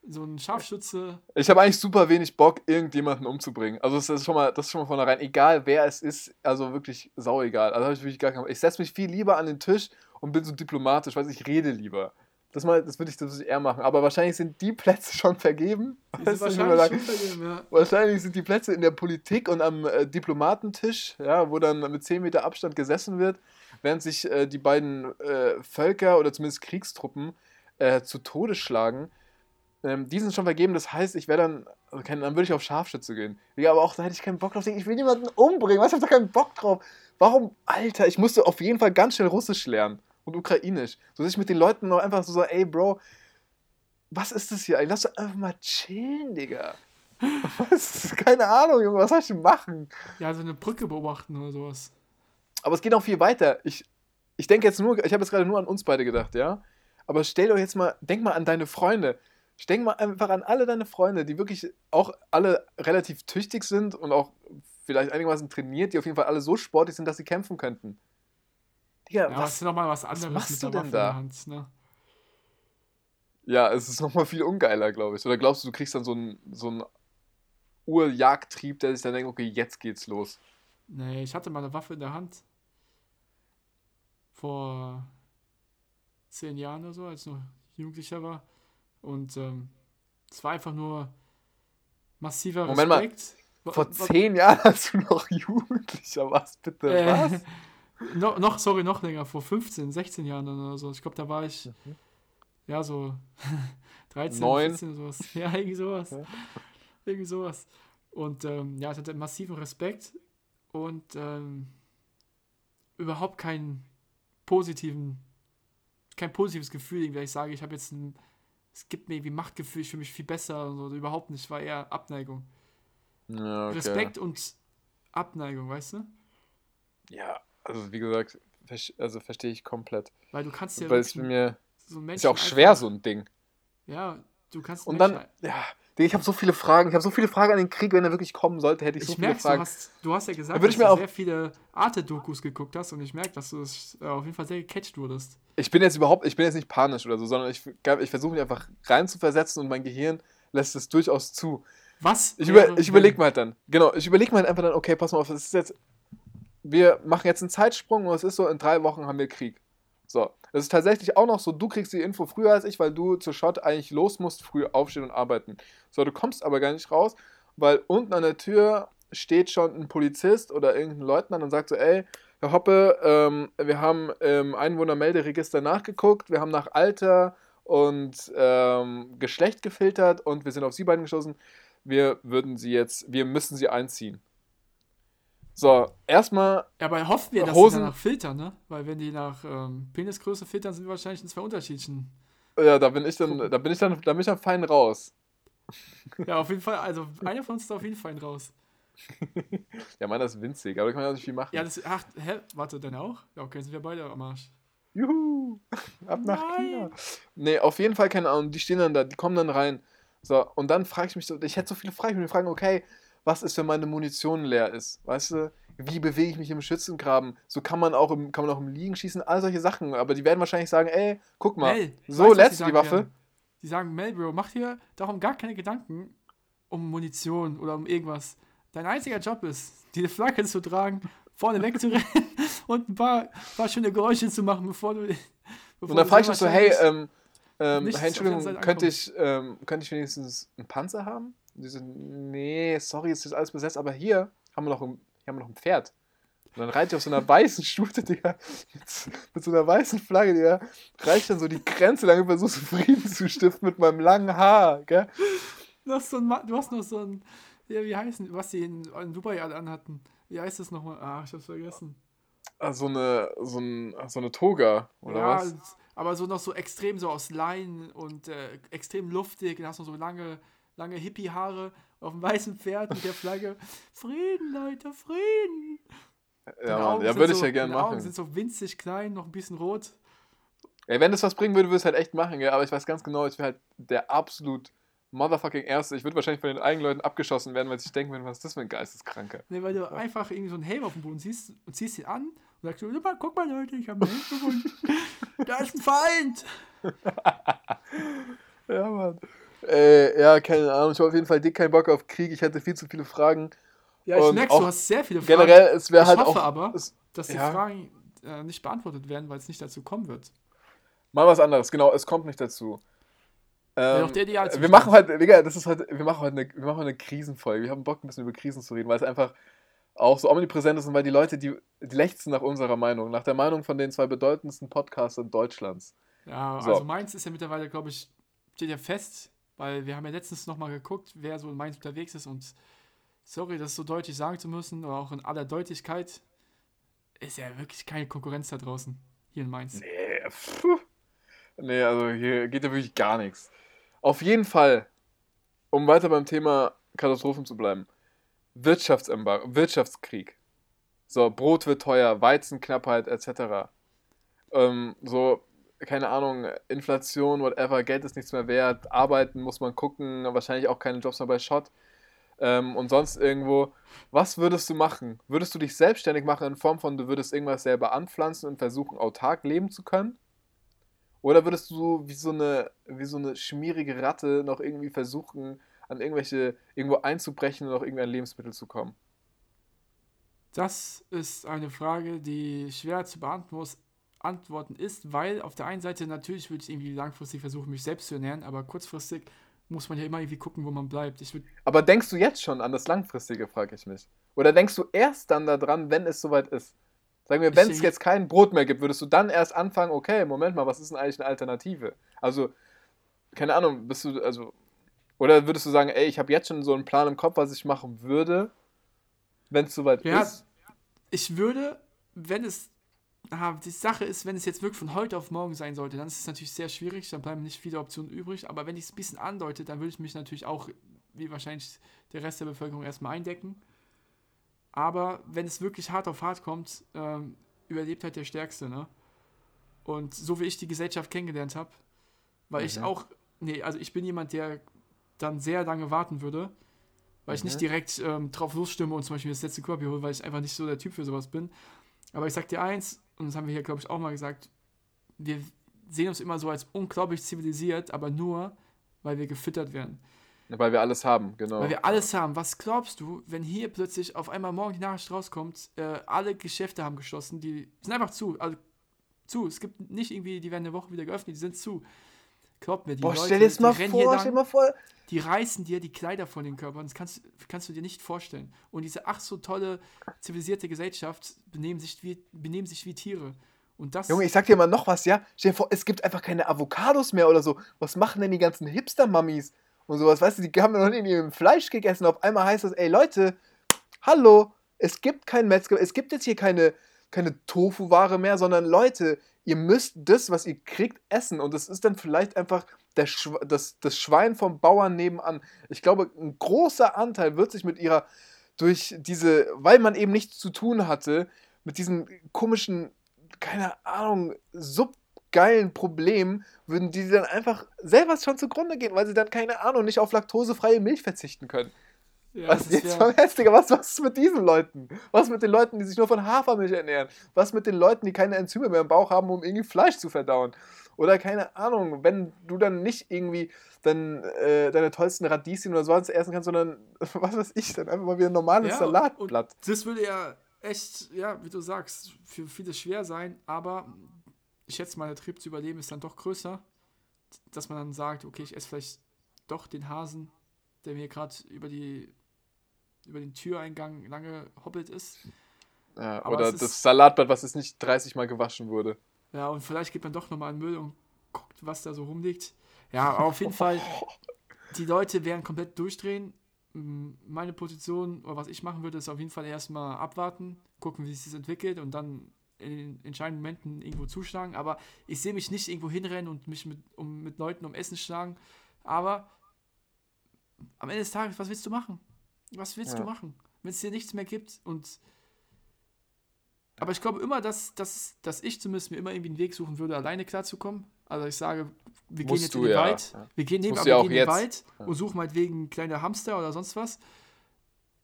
so ein Scharfschütze? ich habe eigentlich super wenig Bock, irgendjemanden umzubringen. Also, das ist schon mal, das ist schon mal von vornherein, egal wer es ist, also wirklich sau egal. Also, habe ich wirklich gar keinen Ich setze mich viel lieber an den Tisch und bin so diplomatisch, weil ich rede lieber. Das, mal, das würde ich, das würd ich eher machen. Aber wahrscheinlich sind die Plätze schon vergeben. Die sind wahrscheinlich schon vergeben, ja. Wahrscheinlich sind die Plätze in der Politik und am äh, Diplomatentisch, ja, wo dann mit 10 Meter Abstand gesessen wird, während sich äh, die beiden äh, Völker oder zumindest Kriegstruppen äh, zu Tode schlagen. Ähm, die sind schon vergeben, das heißt, ich wäre dann, also kein, dann würde ich auf Scharfschütze gehen. Ja, aber auch da hätte ich keinen Bock drauf. Ich will niemanden umbringen, was? Ich habe da keinen Bock drauf. Warum? Alter, ich musste auf jeden Fall ganz schnell Russisch lernen und Ukrainisch. So dass ich mit den Leuten noch einfach so, so ey, Bro, was ist das hier? eigentlich? Lass doch einfach mal chillen, Digga. Was? Keine Ahnung, Junge, was soll ich denn machen? Ja, so eine Brücke beobachten oder sowas. Aber es geht noch viel weiter. Ich, ich denke jetzt nur, ich habe jetzt gerade nur an uns beide gedacht, ja? Aber stell euch jetzt mal, denk mal an deine Freunde. Denk mal einfach an alle deine Freunde, die wirklich auch alle relativ tüchtig sind und auch vielleicht einigermaßen trainiert, die auf jeden Fall alle so sportlich sind, dass sie kämpfen könnten. Digga, Ja, das was? ist nochmal was anderes machst mit du der denn da? der Hand. Ne? Ja, es ist nochmal viel ungeiler, glaube ich. Oder glaubst du, du kriegst dann so einen, so einen Urjagdtrieb, der sich dann denkt, okay, jetzt geht's los. Nee, ich hatte mal eine Waffe in der Hand. Vor zehn Jahren oder so, als ich noch Jugendlicher war. Und ähm, es war einfach nur massiver Moment mal, Respekt. Vor zehn Jahren, als du noch Jugendlicher warst, bitte. Äh, Was? No, noch, sorry, noch länger, vor 15, 16 Jahren dann oder so. Ich glaube, da war ich, Mhm. ja, so 13, Neun. 14 sowas. Ja, irgendwie sowas. Ja. Irgendwie sowas. Und ähm, ja, ich hatte massiven Respekt und ähm, überhaupt keinen positiven, kein positives Gefühl, irgendwie, ich sage, ich habe jetzt ein, es gibt mir irgendwie Machtgefühl, ich fühle mich viel besser und so. Überhaupt nicht, war eher Abneigung. Ja, okay. Respekt und Abneigung, weißt du? Ja, also wie gesagt, also verstehe ich komplett. Weil du kannst ja Weil es mir so einen ist ja auch Menschen schwer, einfach- so ein Ding. Ja, du kannst Und Menschen dann, ja, ich habe so viele Fragen. Ich habe so viele Fragen an den Krieg, wenn er wirklich kommen sollte, hätte ich, Ich so viele merke, du Fragen. hast, du hast ja gesagt, dass du sehr viele Arte-Dokus geguckt hast und ich merke, dass du das, äh, auf jeden Fall sehr gecatcht wurdest. Ich bin jetzt überhaupt, ich bin jetzt nicht panisch oder so, sondern ich, ich versuche mich einfach rein zu versetzen und mein Gehirn lässt es durchaus zu. Was? Ich, über, ich überlege mal halt dann, genau, ich überlege mal halt einfach dann, okay, pass mal auf, es ist jetzt, wir machen jetzt einen Zeitsprung und es ist so, in drei Wochen haben wir Krieg. So, es ist tatsächlich auch noch so, du kriegst die Info früher als ich, weil du zur Shot eigentlich los musst, früh aufstehen und arbeiten. So, du kommst aber gar nicht raus, weil unten an der Tür steht schon ein Polizist oder irgendein Leutnant und sagt so, ey, Herr Hoppe, ähm, wir haben im Einwohnermelderegister nachgeguckt, wir haben nach Alter und ähm, Geschlecht gefiltert und wir sind auf Sie beiden gestoßen. Wir würden Sie jetzt, wir müssen Sie einziehen. So, erstmal, Ja, aber hoffen wir, dass Hosen- die danach filtern, ne? Weil wenn die nach ähm, Penisgröße filtern, sind wir wahrscheinlich in zwei unterschiedlichen. ja, da bin ich dann, da bin ich dann, da bin ich dann fein raus. Ja, auf jeden Fall, also einer von uns ist auf jeden Fall raus. Ja, meiner ist winzig, aber da kann man ja nicht viel machen. Ja, das, ach, hä, warte, deine auch? Ja, okay, sind wir beide am Arsch. Juhu! Ab nach Nein. China. Nee, auf jeden Fall keine Ahnung. Die stehen dann da, die kommen dann rein. So, und dann frage ich mich so, ich hätte so viele Fragen. Ich würde fragen, okay, was ist, wenn meine Munition leer ist? Weißt du, wie bewege ich mich im Schützengraben? So kann man auch im, kann man auch im Liegen schießen, all solche Sachen. Aber die werden wahrscheinlich sagen, ey, guck mal, Mel, so lädst die du die sagen Waffe. werden. Die sagen, Mel, Bro, mach dir darum gar keine Gedanken um Munition oder um irgendwas. Dein einziger Job ist, die Flagge zu tragen, vorne wegzurennen und ein paar, paar schöne Geräusche zu machen, bevor du. Bevor Und dann frage ich mich so, hey, ähm, ähm, hey, Entschuldigung, könnte ich, ähm, könnte ich wenigstens einen Panzer haben? Und die so, nee, sorry, es ist alles besetzt, aber hier haben wir noch ein, hier haben wir noch ein Pferd. Und dann reitet ihr auf so einer weißen Stute, Digga, mit, so einer weißen Flagge, Digga, reicht dann so die Grenze lang und versuchst Frieden zu stiften mit meinem langen Haar, gell? Du hast, so ein, du hast noch so ein. Ja, wie heißen, was die in, in Dubai alle anhatten. Wie heißt das nochmal? Ah, ich hab's vergessen. Ah, So eine, so, ein, so eine Toga, oder ja, was? aber so noch so extrem so aus Leinen und äh, extrem luftig. Und hast noch so lange, lange Hippie-Haare auf dem weißen Pferd mit der Flagge. Frieden, Leute, Frieden. Ja, Mann, Augen ja würde so, ich ja gerne deine Augen machen. sind so winzig klein, noch ein bisschen rot. Ey, wenn das was bringen würde, würde ich es halt echt machen, gell? aber ich weiß ganz genau, ich wäre halt der absolut motherfucking Erste. Ich würde wahrscheinlich von den eigenen Leuten abgeschossen werden, weil sie sich denken würden, was ist das für ein Geisteskranker? Nee, weil du einfach irgendwie so einen Helm auf dem Boden siehst und ziehst ihn an und sagst so, "Guck mal, guck mal Leute, ich habe einen Helm gefunden. da ist ein Feind. Ja, Mann. Äh, ja, keine Ahnung. Ich habe auf jeden Fall dick keinen Bock auf Krieg. Ich hatte viel zu viele Fragen. Ja, ich merke, du hast sehr viele Fragen. Generell, es wäre ich halt hoffe auch. aber, es, dass die ja. Fragen äh, nicht beantwortet werden, weil es nicht dazu kommen wird. mal was anderes, genau, es kommt nicht dazu. Ähm, Idealzustand. wir machen heute, Digga, das ist heute, wir machen heute eine, wir machen eine Krisenfolge. Wir haben Bock, ein bisschen über Krisen zu reden, weil es einfach auch so omnipräsent ist und weil die Leute, die, die lechzen nach unserer Meinung, nach der Meinung von den zwei bedeutendsten Podcastern Deutschlands. Ja, So. also Mainz ist ja mittlerweile, glaube ich, steht ja fest, weil wir haben ja letztens nochmal geguckt, wer so in Mainz unterwegs ist und sorry, das so deutlich sagen zu müssen, aber auch in aller Deutlichkeit, ist ja wirklich keine Konkurrenz da draußen, hier in Mainz. Nee, nee, also hier geht ja wirklich gar nichts. Auf jeden Fall, um weiter beim Thema Katastrophen zu bleiben, Wirtschaftsembargo, Wirtschaftskrieg. So, Brot wird teuer, Weizenknappheit etc. Ähm, so, keine Ahnung, Inflation, whatever, Geld ist nichts mehr wert, arbeiten muss man gucken, wahrscheinlich auch keine Jobs mehr bei Schott. Ähm, und sonst irgendwo, was würdest du machen? Würdest du dich selbstständig machen in Form von, du würdest irgendwas selber anpflanzen und versuchen, autark leben zu können? Oder würdest du wie so eine, wie so eine schmierige Ratte noch irgendwie versuchen, an irgendwelche, irgendwo einzubrechen und noch irgendwie an Lebensmittel zu kommen? Das ist eine Frage, die schwer zu beantworten antworten ist, weil auf der einen Seite natürlich würde ich irgendwie langfristig versuchen, mich selbst zu ernähren, aber kurzfristig muss man ja immer irgendwie gucken, wo man bleibt. Aber denkst du jetzt schon an das Langfristige, frage ich mich. Oder denkst du erst dann daran, wenn es soweit ist? Sagen wir, wenn es jetzt kein Brot mehr gibt, würdest du dann erst anfangen, okay, Moment mal, was ist denn eigentlich eine Alternative? Also, keine Ahnung, bist du, also, oder würdest du sagen, ey, ich habe jetzt schon so einen Plan im Kopf, was ich machen würde, wenn es soweit Ja, ist? ich würde, wenn es, ah, die Sache ist, wenn es jetzt wirklich von heute auf morgen sein sollte, dann ist es natürlich sehr schwierig, dann bleiben nicht viele Optionen übrig, aber wenn ich es ein bisschen andeute, dann würde ich mich natürlich auch, wie wahrscheinlich der Rest der Bevölkerung, erstmal eindecken. Aber wenn es wirklich hart auf hart kommt, ähm, überlebt halt der Stärkste, ne? Und so wie ich die Gesellschaft kennengelernt habe, weil ich Mhm. auch, nee, also ich bin jemand, der dann sehr lange warten würde, weil ich Mhm. nicht direkt ähm, drauf losstimme und zum Beispiel das letzte Korb hier hole, weil ich einfach nicht so der Typ für sowas bin. Aber ich sag dir eins, und das haben wir hier, glaube ich, auch mal gesagt, wir sehen uns immer so als unglaublich zivilisiert, aber nur, weil wir gefüttert werden. Weil wir alles haben, genau. Weil wir alles haben. Was glaubst du, wenn hier plötzlich auf einmal morgen die Nachricht rauskommt, äh, alle Geschäfte haben geschlossen, die sind einfach zu. Also zu. Es gibt nicht irgendwie, die werden eine Woche wieder geöffnet, die sind zu. Glaubt mir, die Boah, Leute, stell dir das mal vor, stell mal vor. die reißen dir die Kleider von den Körpern. Das kannst, kannst du dir nicht vorstellen. Und diese ach so tolle, zivilisierte Gesellschaft benehmen sich wie, benehmen sich wie Tiere. Und das. Junge, ich sag dir mal noch was, ja? Stell dir vor, es gibt einfach keine Avocados mehr oder so. Was machen denn die ganzen Hipster-Mummies und sowas? Weißt du, die haben ja noch nie mit Fleisch gegessen. Auf einmal heißt das, ey Leute, hallo, es gibt kein Metzger, es gibt jetzt hier keine, keine Tofu-Ware mehr, sondern Leute, ihr müsst das, was ihr kriegt, essen. Und das ist dann vielleicht einfach Schw das, das Schwein vom Bauern nebenan. Ich glaube, ein großer Anteil wird sich mit ihrer, durch diese, weil man eben nichts zu tun hatte, mit diesen komischen, keine Ahnung, subgeilen Problemen, würden die dann einfach selber schon zugrunde gehen, weil sie dann, keine Ahnung, nicht auf laktosefreie Milch verzichten können. Ja, Was jetzt wär- mal heftiger, was, was ist mit diesen Leuten? Was mit den Leuten, die sich nur von Hafermilch ernähren? Was mit den Leuten, die keine Enzyme mehr im Bauch haben, um irgendwie Fleisch zu verdauen? Oder keine Ahnung, wenn du dann nicht irgendwie dann äh, deine tollsten Radieschen oder sowas essen kannst, sondern was weiß ich, dann einfach mal wieder ein normales Ja, Salatblatt. Das würde ja echt, ja, wie du sagst, für viele schwer sein, aber ich schätze mal, der Trieb zu überleben ist dann doch größer, dass man dann sagt, okay, ich esse vielleicht doch den Hasen, der mir gerade über die über den Türeingang lange hoppelt ist. Ja, Aber oder es ist- das Salatblatt, was jetzt nicht 30 Mal gewaschen wurde. Ja, und vielleicht geht man doch nochmal in Müll und guckt, was da so rumliegt. Ja, auf jeden Fall, die Leute werden komplett durchdrehen. Meine Position, oder was ich machen würde, ist auf jeden Fall erstmal abwarten, gucken, wie sich das entwickelt und dann in den entscheidenden Momenten irgendwo zuschlagen. Aber ich sehe mich nicht irgendwo hinrennen und mich mit, um, mit Leuten um Essen schlagen. Aber am Ende des Tages, was willst du machen? Was willst Ja. du machen? Wenn es dir nichts mehr gibt und Aber ich glaube immer, dass, dass, dass ich zumindest mir immer irgendwie einen Weg suchen würde, alleine klarzukommen. Also ich sage, wir gehen Musst jetzt du, in den ja. Wald, wir gehen, musst aber wir auch gehen in den. Wald und suchen meinetwegen kleine Hamster oder sonst was.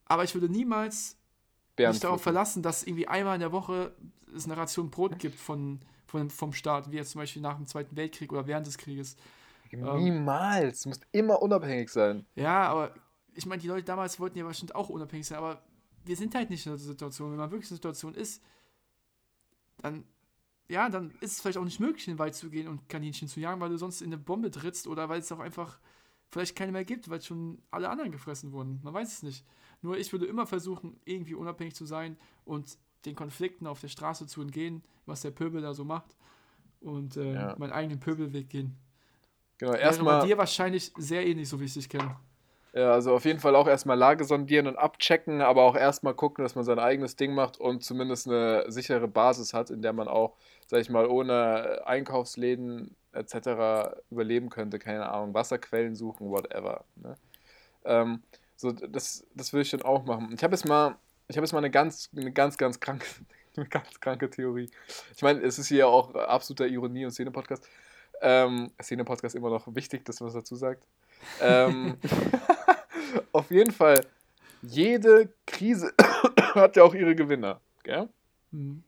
Aber ich würde niemals Bären mich darauf verlassen, dass irgendwie einmal in der Woche es eine Ration Brot gibt von, von, vom Staat, wie jetzt zum Beispiel nach dem Zweiten Weltkrieg oder während des Krieges. Niemals. Du musst immer unabhängig sein. Ja, aber ich meine, die Leute damals wollten ja bestimmt auch unabhängig sein, aber wir sind halt nicht in der Situation. Wenn man wirklich in der Situation ist, dann, ja, dann ist es vielleicht auch nicht möglich, in den Wald zu gehen und Kaninchen zu jagen, weil du sonst in eine Bombe trittst oder weil es auch einfach vielleicht keine mehr gibt, weil schon alle anderen gefressen wurden. Man weiß es nicht. Nur ich würde immer versuchen, irgendwie unabhängig zu sein und den Konflikten auf der Straße zu entgehen, was der Pöbel da so macht und äh, Ja. meinen eigenen Pöbelweg gehen. Genau, erstmal. dir wahrscheinlich sehr ähnlich, so wie ich dich kenne. Ja, also auf jeden Fall auch erstmal Lage sondieren und abchecken, aber auch erstmal gucken, dass man sein eigenes Ding macht und zumindest eine sichere Basis hat, in der man auch, sag ich mal, ohne Einkaufsläden etc. überleben könnte. Keine Ahnung, Wasserquellen suchen, whatever. Ne? Ähm, so, das, das will ich dann auch machen. Ich habe jetzt mal, ich habe mal eine ganz, eine ganz, ganz kranke, eine ganz kranke Theorie. Ich meine, es ist hier auch absoluter Ironie und Szene-Podcast. Ähm, Szene-Podcast immer noch wichtig, dass man was dazu sagt. Ähm, auf jeden Fall, jede Krise hat ja auch ihre Gewinner. Gell? Mhm.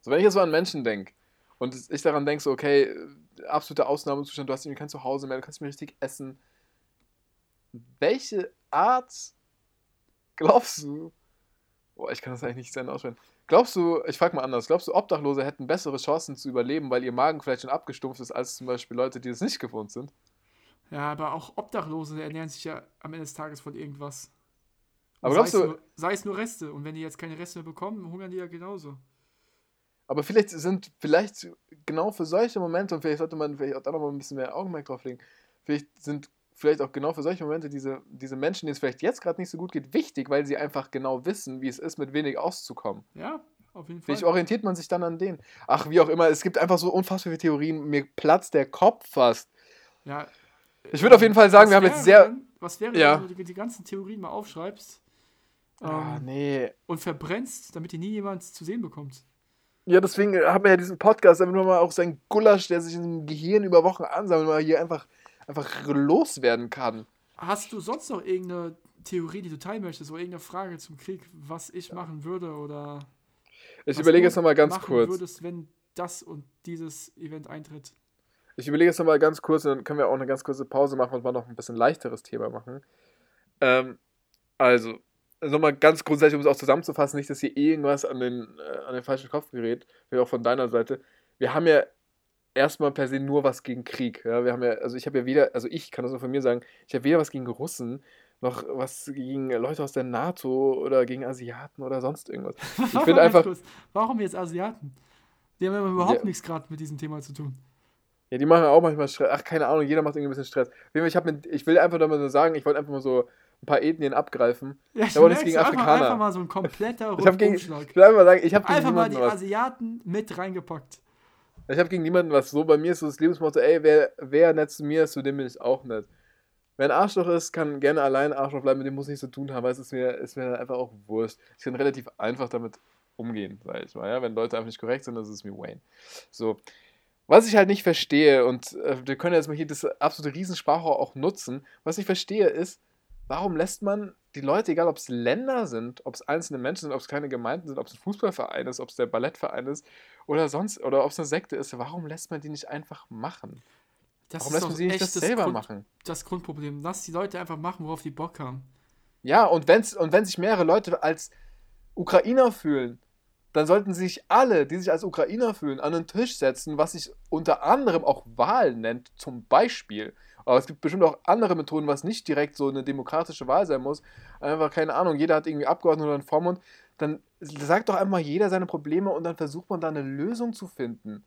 So, wenn ich jetzt so an Menschen denke und ich daran denke, so, okay, absoluter Ausnahmezustand, du hast irgendwie kein Zuhause mehr, du kannst nicht mehr richtig essen. Welche Art glaubst du, boah, ich kann das eigentlich nicht Ende aussprechen, glaubst du, ich frage mal anders, glaubst du, Obdachlose hätten bessere Chancen zu überleben, weil ihr Magen vielleicht schon abgestumpft ist, als zum Beispiel Leute, die es nicht gewohnt sind? Ja, aber auch Obdachlose ernähren sich ja am Ende des Tages von irgendwas. Und Aber glaubst sei es du- Nur, sei es nur Reste. Und wenn die jetzt keine Reste mehr bekommen, hungern die ja genauso. Aber vielleicht sind, vielleicht genau für solche Momente, und vielleicht sollte man vielleicht auch da noch mal ein bisschen mehr Augenmerk drauf legen, vielleicht sind vielleicht auch genau für solche Momente diese, diese Menschen, denen es vielleicht jetzt gerade nicht so gut geht, wichtig, weil sie einfach genau wissen, wie es ist, mit wenig auszukommen. Ja, auf jeden Fall. Vielleicht orientiert man sich dann an denen. Ach, wie auch immer, es gibt einfach so unfassbar viele Theorien, mir platzt der Kopf fast. Ja, Ich würde auf jeden Fall sagen, was wir haben jetzt sehr. Wenn, was wäre, Ja. wenn du die, ganzen Theorien mal aufschreibst ähm, Ah, nee. und verbrennst, damit die nie jemand zu sehen bekommt? Ja, deswegen haben wir ja diesen Podcast, damit man mal auch sein Gulasch, der sich im Gehirn über Wochen ansammelt, mal hier einfach, einfach loswerden kann. Hast du sonst noch irgendeine Theorie, die du teilen möchtest, oder irgendeine Frage zum Krieg, was ich machen würde oder Ich was überlege du jetzt nochmal ganz machen kurz. würdest, wenn das und dieses Event eintritt? Ich überlege jetzt nochmal ganz kurz, und dann können wir auch eine ganz kurze Pause machen und mal noch ein bisschen leichteres Thema machen. Ähm, also, nochmal ganz grundsätzlich, um es auch zusammenzufassen, nicht, dass hier irgendwas an den, äh, an den falschen Kopf gerät, vielleicht auch von deiner Seite. Wir haben ja erstmal per se nur was gegen Krieg. Ja? Wir haben ja, also ich habe ja weder, also ich kann das nur von mir sagen, ich habe weder was gegen Russen, noch was gegen Leute aus der NATO oder gegen Asiaten oder sonst irgendwas. Ich finde einfach, kurz, warum jetzt Asiaten? Die haben ja überhaupt Ja. nichts gerade mit diesem Thema zu tun. Ja, die machen auch manchmal Stress. Ach, keine Ahnung, jeder macht irgendwie ein bisschen Stress. Ich, hab mit, ich will einfach nur so sagen, ich wollte einfach mal so ein paar Ethnien abgreifen. Ja, ich merk's, gegen einfach, Afrikaner. einfach mal so ein kompletter Ich, hab gegen, ich will einfach mal sagen, ich habe gegen Einfach mal die was. Asiaten mit reingepackt. Ich habe gegen niemanden was. So bei mir ist so das Lebensmotto, ey, wer, wer nett zu mir ist, zu dem bin ich auch nett. Wer ein Arschloch ist, kann gerne allein Arschloch bleiben, mit dem muss ich nichts zu tun haben, weil es ist mir, ist mir einfach auch Wurst. Ich kann relativ einfach damit umgehen, sag ich mal. Ja? Wenn Leute einfach nicht korrekt sind, das ist mir Wayne. So. Was ich halt nicht verstehe, und äh, wir können jetzt mal hier das absolute Riesensprachrohr auch nutzen, was ich verstehe ist, warum lässt man die Leute, egal ob es Länder sind, ob es einzelne Menschen sind, ob es kleine Gemeinden sind, ob es ein Fußballverein ist, ob es der Ballettverein ist oder sonst, oder ob es eine Sekte ist, warum lässt man die nicht einfach machen? Das Warum lässt man sie nicht das selber Grund, machen? das Grundproblem. Lass die Leute einfach machen, worauf die Bock haben. Ja, und, wenn's, und wenn sich mehrere Leute als Ukrainer fühlen, dann sollten sich alle, die sich als Ukrainer fühlen, an den Tisch setzen, was sich unter anderem auch Wahl nennt, zum Beispiel. Aber es gibt bestimmt auch andere Methoden, was nicht direkt so eine demokratische Wahl sein muss. Einfach keine Ahnung, jeder hat irgendwie Abgeordnete oder einen Vormund. Dann sagt doch einmal jeder seine Probleme und dann versucht man da eine Lösung zu finden.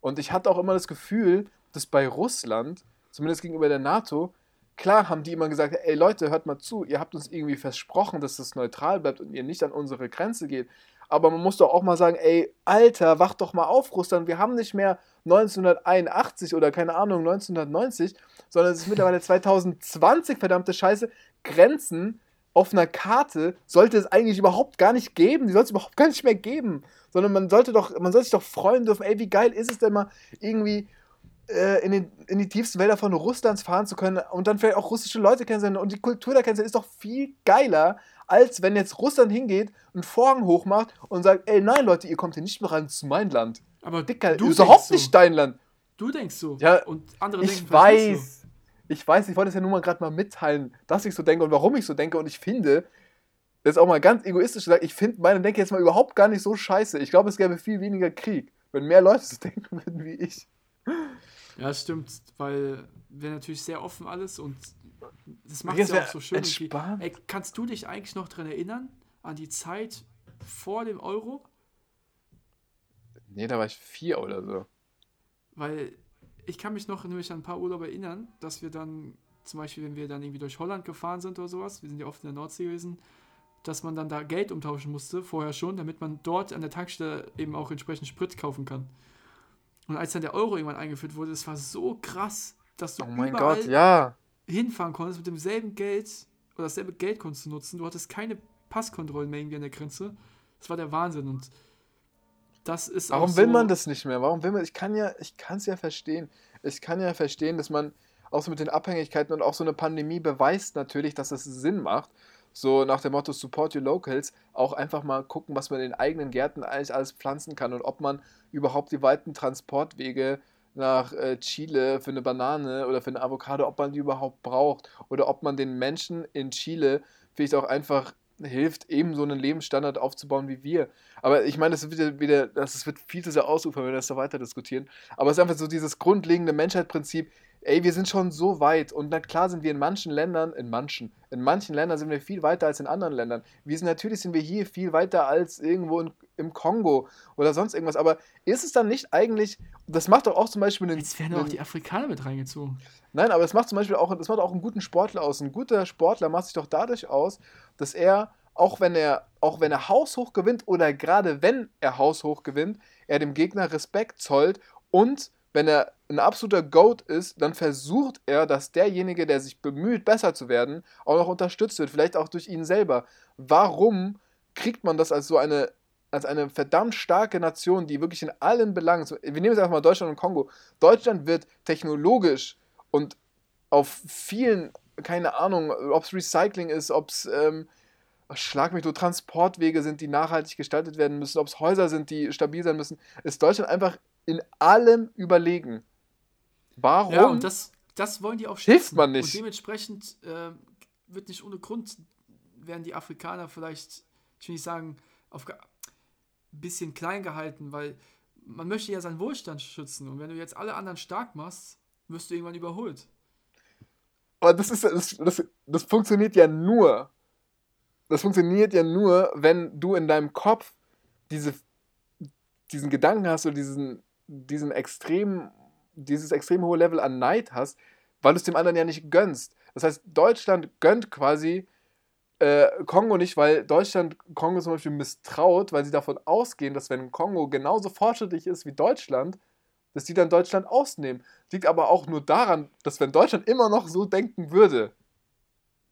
Und ich hatte auch immer das Gefühl, dass bei Russland, zumindest gegenüber der NATO, klar haben die immer gesagt, ey Leute, hört mal zu, ihr habt uns irgendwie versprochen, dass das neutral bleibt und ihr nicht an unsere Grenze geht. Aber man muss doch auch mal sagen, ey, Alter, wach doch mal auf, Russland, wir haben nicht mehr 1981 oder keine Ahnung, 1990, sondern es ist mittlerweile 2020, verdammte Scheiße. Grenzen auf einer Karte sollte es eigentlich überhaupt gar nicht geben. Die sollte es überhaupt gar nicht mehr geben. Sondern man sollte doch, man sollte sich doch freuen dürfen, ey, wie geil ist es denn mal irgendwie äh, in, den, in die tiefsten Wälder von Russlands fahren zu können und dann vielleicht auch russische Leute kennenzulernen und die Kultur da kennenzulernen, ist doch viel geiler, als wenn jetzt Russland hingeht, einen Vorhang hochmacht und sagt, ey, nein, Leute, ihr kommt hier nicht mehr rein, ist mein Land. Aber Dicker, du ist überhaupt so. nicht dein Land. Du denkst so. Ja, und andere Ich denken weiß. Ich weiß, ich wollte es ja nur mal gerade mal mitteilen, dass ich so denke und warum ich so denke. Und ich finde, das ist auch mal ganz egoistisch gesagt, ich finde meine Denke jetzt mal überhaupt gar nicht so scheiße. Ich glaube, es gäbe viel weniger Krieg, wenn mehr Leute so denken würden wie ich. Ja, stimmt, weil wir natürlich sehr offen alles und das macht es ja auch so schön. Ey, kannst du dich eigentlich noch daran erinnern, an die Zeit vor dem Euro? Nee, da war ich vier oder so. Weil ich kann mich noch nämlich an ein paar Urlaube erinnern, dass wir dann, zum Beispiel, wenn wir dann irgendwie durch Holland gefahren sind oder sowas, wir sind ja oft in der Nordsee gewesen, dass man dann da Geld umtauschen musste, vorher schon, damit man dort an der Tankstelle eben auch entsprechend Sprit kaufen kann. Und als dann der Euro irgendwann eingeführt wurde, das war so krass, dass du Oh mein überall Gott, ja. hinfahren konntest mit demselben Geld oder dasselbe Geld konntest du nutzen. Du hattest keine Passkontrollen mehr irgendwie an der Grenze. Das war der Wahnsinn und das ist auch Warum will so, man das nicht mehr? Warum will man? Ich kann ja, ich kann es ja verstehen. Ich kann ja verstehen, dass man auch so mit den Abhängigkeiten und auch so eine Pandemie beweist natürlich, dass es Sinn macht. So nach dem Motto Support Your Locals, auch einfach mal gucken, was man in eigenen Gärten eigentlich alles pflanzen kann und ob man überhaupt die weiten Transportwege nach äh, Chile für eine Banane oder für eine Avocado, ob man die überhaupt braucht oder ob man den Menschen in Chile vielleicht auch einfach hilft, eben so einen Lebensstandard aufzubauen wie wir. Aber ich meine, das wird wieder das wird viel zu sehr ausufern, wenn wir das so weiter diskutieren. Aber es ist einfach so dieses grundlegende Menschheitsprinzip, ey, wir sind schon so weit und na klar sind wir in manchen Ländern, in manchen, in manchen Ländern sind wir viel weiter als in anderen Ländern. Wir sind natürlich sind wir hier viel weiter als irgendwo in, im Kongo oder sonst irgendwas. Aber ist es dann nicht eigentlich, das macht doch auch zum Beispiel einen, Jetzt werden auch einen die Afrikaner mit reingezogen. Nein, aber es macht zum Beispiel auch, das macht auch einen guten Sportler aus. Ein guter Sportler macht sich doch dadurch aus, dass er, auch wenn er, auch wenn er haushoch gewinnt oder gerade wenn er haushoch gewinnt, er dem Gegner Respekt zollt und wenn er ein absoluter Goat ist, dann versucht er, dass derjenige, der sich bemüht, besser zu werden, auch noch unterstützt wird, vielleicht auch durch ihn selber. Warum kriegt man das als so eine, als eine verdammt starke Nation, die wirklich in allen Belangen, so- wir nehmen jetzt einfach mal Deutschland und Kongo. Deutschland wird technologisch und auf vielen, keine Ahnung, ob es Recycling ist, ob es, ähm, schlag mich durch Transportwege sind, die nachhaltig gestaltet werden müssen, ob es Häuser sind, die stabil sein müssen, ist Deutschland einfach in allem überlegen. Warum? Ja, und das, das wollen die auch Hilft schützen. man nicht. Und dementsprechend äh, wird nicht ohne Grund, werden die Afrikaner vielleicht, ich will nicht sagen, auf ein bisschen klein gehalten, weil man möchte ja seinen Wohlstand schützen. Und wenn du jetzt alle anderen stark machst, wirst du irgendwann überholt. Aber das ist das, das, das funktioniert ja nur. Das funktioniert ja nur, wenn du in deinem Kopf diese, diesen Gedanken hast oder diesen, diesen extrem, dieses extrem hohe Level an Neid hast, weil du es dem anderen ja nicht gönnst. Das heißt, Deutschland gönnt quasi äh, Kongo nicht, weil Deutschland Kongo zum Beispiel misstraut, weil sie davon ausgehen, dass wenn Kongo genauso fortschrittlich ist wie Deutschland, dass die dann Deutschland ausnehmen. Liegt aber auch nur daran, dass wenn Deutschland immer noch so denken würde,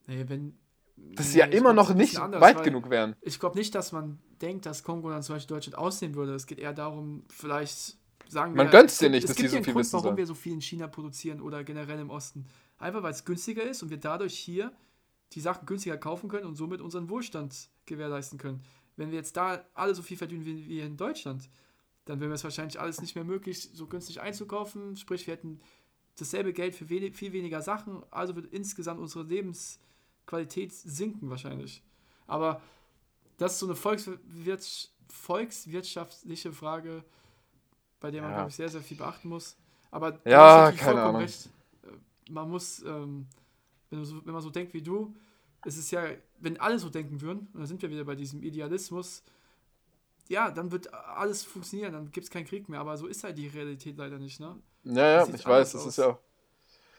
Nee, wenn, dass nee, sie ja immer glaub, noch nicht anders, weit genug wären. Ich glaube nicht, dass man denkt, dass Kongo dann zum Beispiel Deutschland ausnehmen würde. Es geht eher darum, vielleicht sagen Man wir. gönnt's es dir nicht, es dass gibt die so viel Grund, wissen warum sollen. wir so viel in China produzieren oder generell im Osten. Einfach weil es günstiger ist und wir dadurch hier die Sachen günstiger kaufen können und somit unseren Wohlstand gewährleisten können. Wenn wir jetzt da alle so viel verdienen wie wir in Deutschland, dann wäre es wahrscheinlich alles nicht mehr möglich, so günstig einzukaufen. Sprich, wir hätten dasselbe Geld für wenig, viel weniger Sachen, also wird insgesamt unsere Lebensqualität sinken wahrscheinlich. Aber das ist so eine Volkswirts volkswirtschaftliche Frage, bei der man, Ja. glaube ich, sehr, sehr viel beachten muss. Aber du Ja, keine vollkommen Ahnung. recht. Äh, Man muss, ähm, wenn, so, wenn man so denkt wie du, es ist ja, wenn alle so denken würden, und da sind wir wieder bei diesem Idealismus, ja, dann wird alles funktionieren, dann gibt es keinen Krieg mehr. Aber so ist halt die Realität leider nicht, ne? Ja, ja, ich weiß, anders das aus. ist ja auch.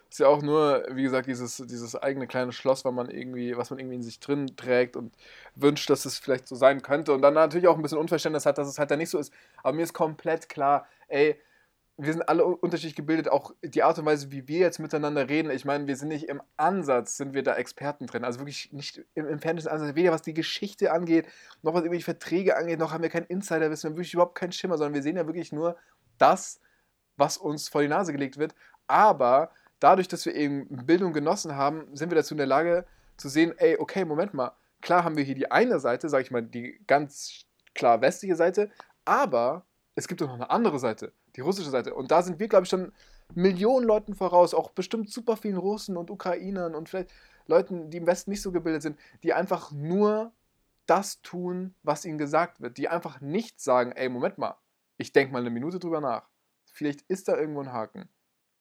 Ist ja auch nur, wie gesagt, dieses, dieses eigene kleine Schloss, was man irgendwie, was man irgendwie in sich drin trägt und wünscht, dass es vielleicht so sein könnte. Und dann natürlich auch ein bisschen Unverständnis hat, dass es halt da nicht so ist. Aber mir ist komplett klar, ey, wir sind alle un- unterschiedlich gebildet, auch die Art und Weise, wie wir jetzt miteinander reden. Ich meine, wir sind nicht im Ansatz, sind wir da Experten drin. Also wirklich nicht im entferntesten Ansatz, weder was die Geschichte angeht, noch was irgendwelche Verträge angeht, noch haben wir kein Insiderwissen, wir haben wirklich überhaupt keinen Schimmer, sondern wir sehen ja wirklich nur das, was uns vor die Nase gelegt wird. Aber dadurch, dass wir eben Bildung genossen haben, sind wir dazu in der Lage zu sehen, ey, okay, Moment mal, klar haben wir hier die eine Seite, sag ich mal, die ganz klar westliche Seite, aber es gibt auch noch eine andere Seite, die russische Seite. Und da sind wir, glaube ich, schon Millionen Leuten voraus, auch bestimmt super vielen Russen und Ukrainern und vielleicht Leuten, die im Westen nicht so gebildet sind, die einfach nur das tun, was ihnen gesagt wird, die einfach nicht sagen, ey, Moment mal, ich denke mal eine Minute drüber nach. Vielleicht ist da irgendwo ein Haken.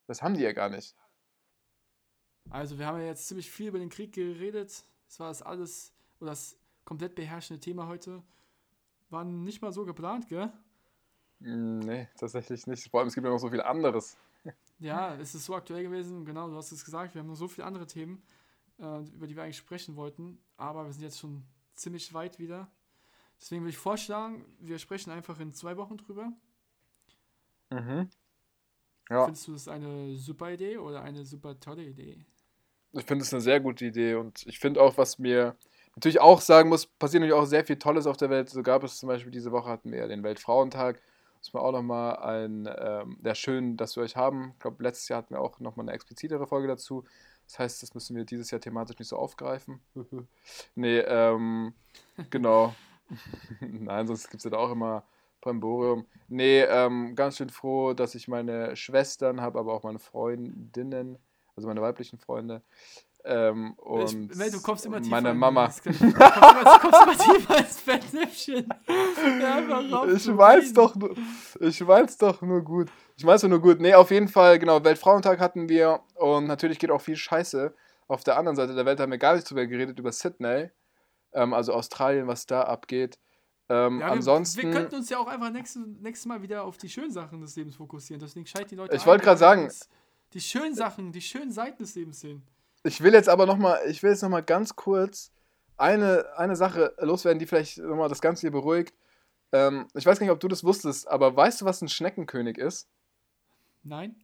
Das haben die ja gar nicht. Also, wir haben ja jetzt ziemlich viel über den Krieg geredet. Das war das alles, oder das komplett beherrschende Thema heute. War nicht mal so geplant, gell? Mm, Nee, tatsächlich nicht. Vor allem, es gibt ja noch so viel anderes. Ja, es ist so aktuell gewesen, genau, du hast es gesagt, wir haben noch so viele andere Themen, äh, über die wir eigentlich sprechen wollten, aber wir sind jetzt schon ziemlich weit wieder. Deswegen würde ich vorschlagen, wir sprechen einfach in zwei Wochen drüber. Mhm. Ja, Findest du das eine super Idee oder eine super tolle Idee? Ich finde es eine sehr gute Idee und ich finde auch, was mir natürlich auch sagen muss, passiert natürlich auch sehr viel Tolles auf der Welt. So gab es zum Beispiel diese Woche hatten wir den Weltfrauentag. Das mir auch nochmal ein, ähm, ja, schön, dass wir euch haben. Ich glaube, letztes Jahr hatten wir auch nochmal eine explizitere Folge dazu. Das heißt, das müssen wir dieses Jahr thematisch nicht so aufgreifen. nee, ähm, genau. Nein, sonst gibt es ja da auch immer Bremborium. Nee, ähm, ganz schön froh, dass ich meine Schwestern habe, aber auch meine Freundinnen, also meine weiblichen Freunde. Ähm, und ich, du kommst immer tiefer. meine in Mama. Du kommst immer, kommst immer tiefer ins Fettnäpfchen. Ja, Ich weiß reden. doch nur, ich weiß doch nur gut. Ich weiß doch nur gut. Nee, auf jeden Fall, genau, Weltfrauentag hatten wir und natürlich geht auch viel Scheiße. Auf der anderen Seite der Welt haben wir gar nicht drüber geredet, über Sydney, ähm, also Australien, was da abgeht. Ähm, Ja, wir, ansonsten, wir könnten uns ja auch einfach nächstes, nächstes Mal wieder auf die schönen Sachen des Lebens fokussieren. Deswegen scheit die Leute Ich wollte wir sagen- uns Die schönen Sachen, die schönen Seiten des Lebens sehen. ich will jetzt aber nochmal, ich will jetzt nochmal ganz kurz eine, eine Sache loswerden, die vielleicht nochmal das Ganze hier beruhigt. Ähm, ich weiß gar nicht, ob du das wusstest, aber weißt du, was ein Schneckenkönig ist? Nein?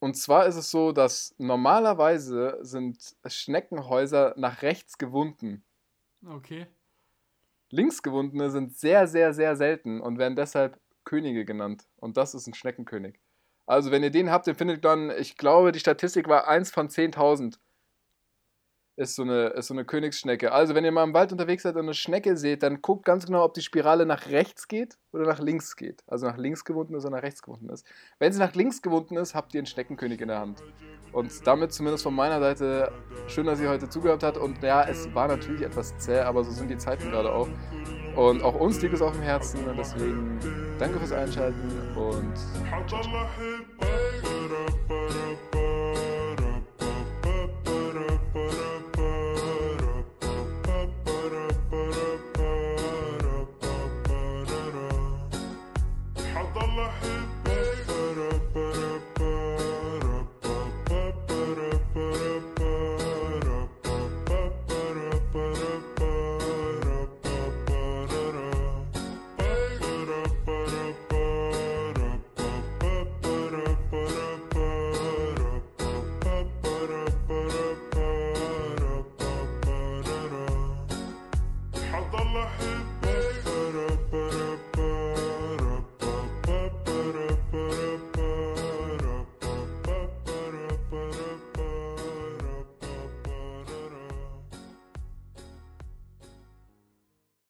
Und zwar ist es so, dass normalerweise sind Schneckenhäuser nach rechts gewunden. Okay. Linksgewundene sind sehr, sehr, sehr selten und werden deshalb Könige genannt. Und das ist ein Schneckenkönig. Also, wenn ihr den habt, den findet dann, ich glaube, die Statistik war 1 von 10.000. Ist so, eine, ist so eine Königsschnecke. Also, wenn ihr mal im Wald unterwegs seid und eine Schnecke seht, dann guckt ganz genau, ob die Spirale nach rechts geht oder nach links geht. Also nach links gewunden ist oder nach rechts gewunden ist. Wenn sie nach links gewunden ist, habt ihr einen Schneckenkönig in der Hand. Und damit zumindest von meiner Seite schön, dass ihr heute zugehört habt. Und ja, es war natürlich etwas zäh, aber so sind die Zeiten gerade auch. Und auch uns liegt es auf dem Herzen und deswegen danke fürs Einschalten und.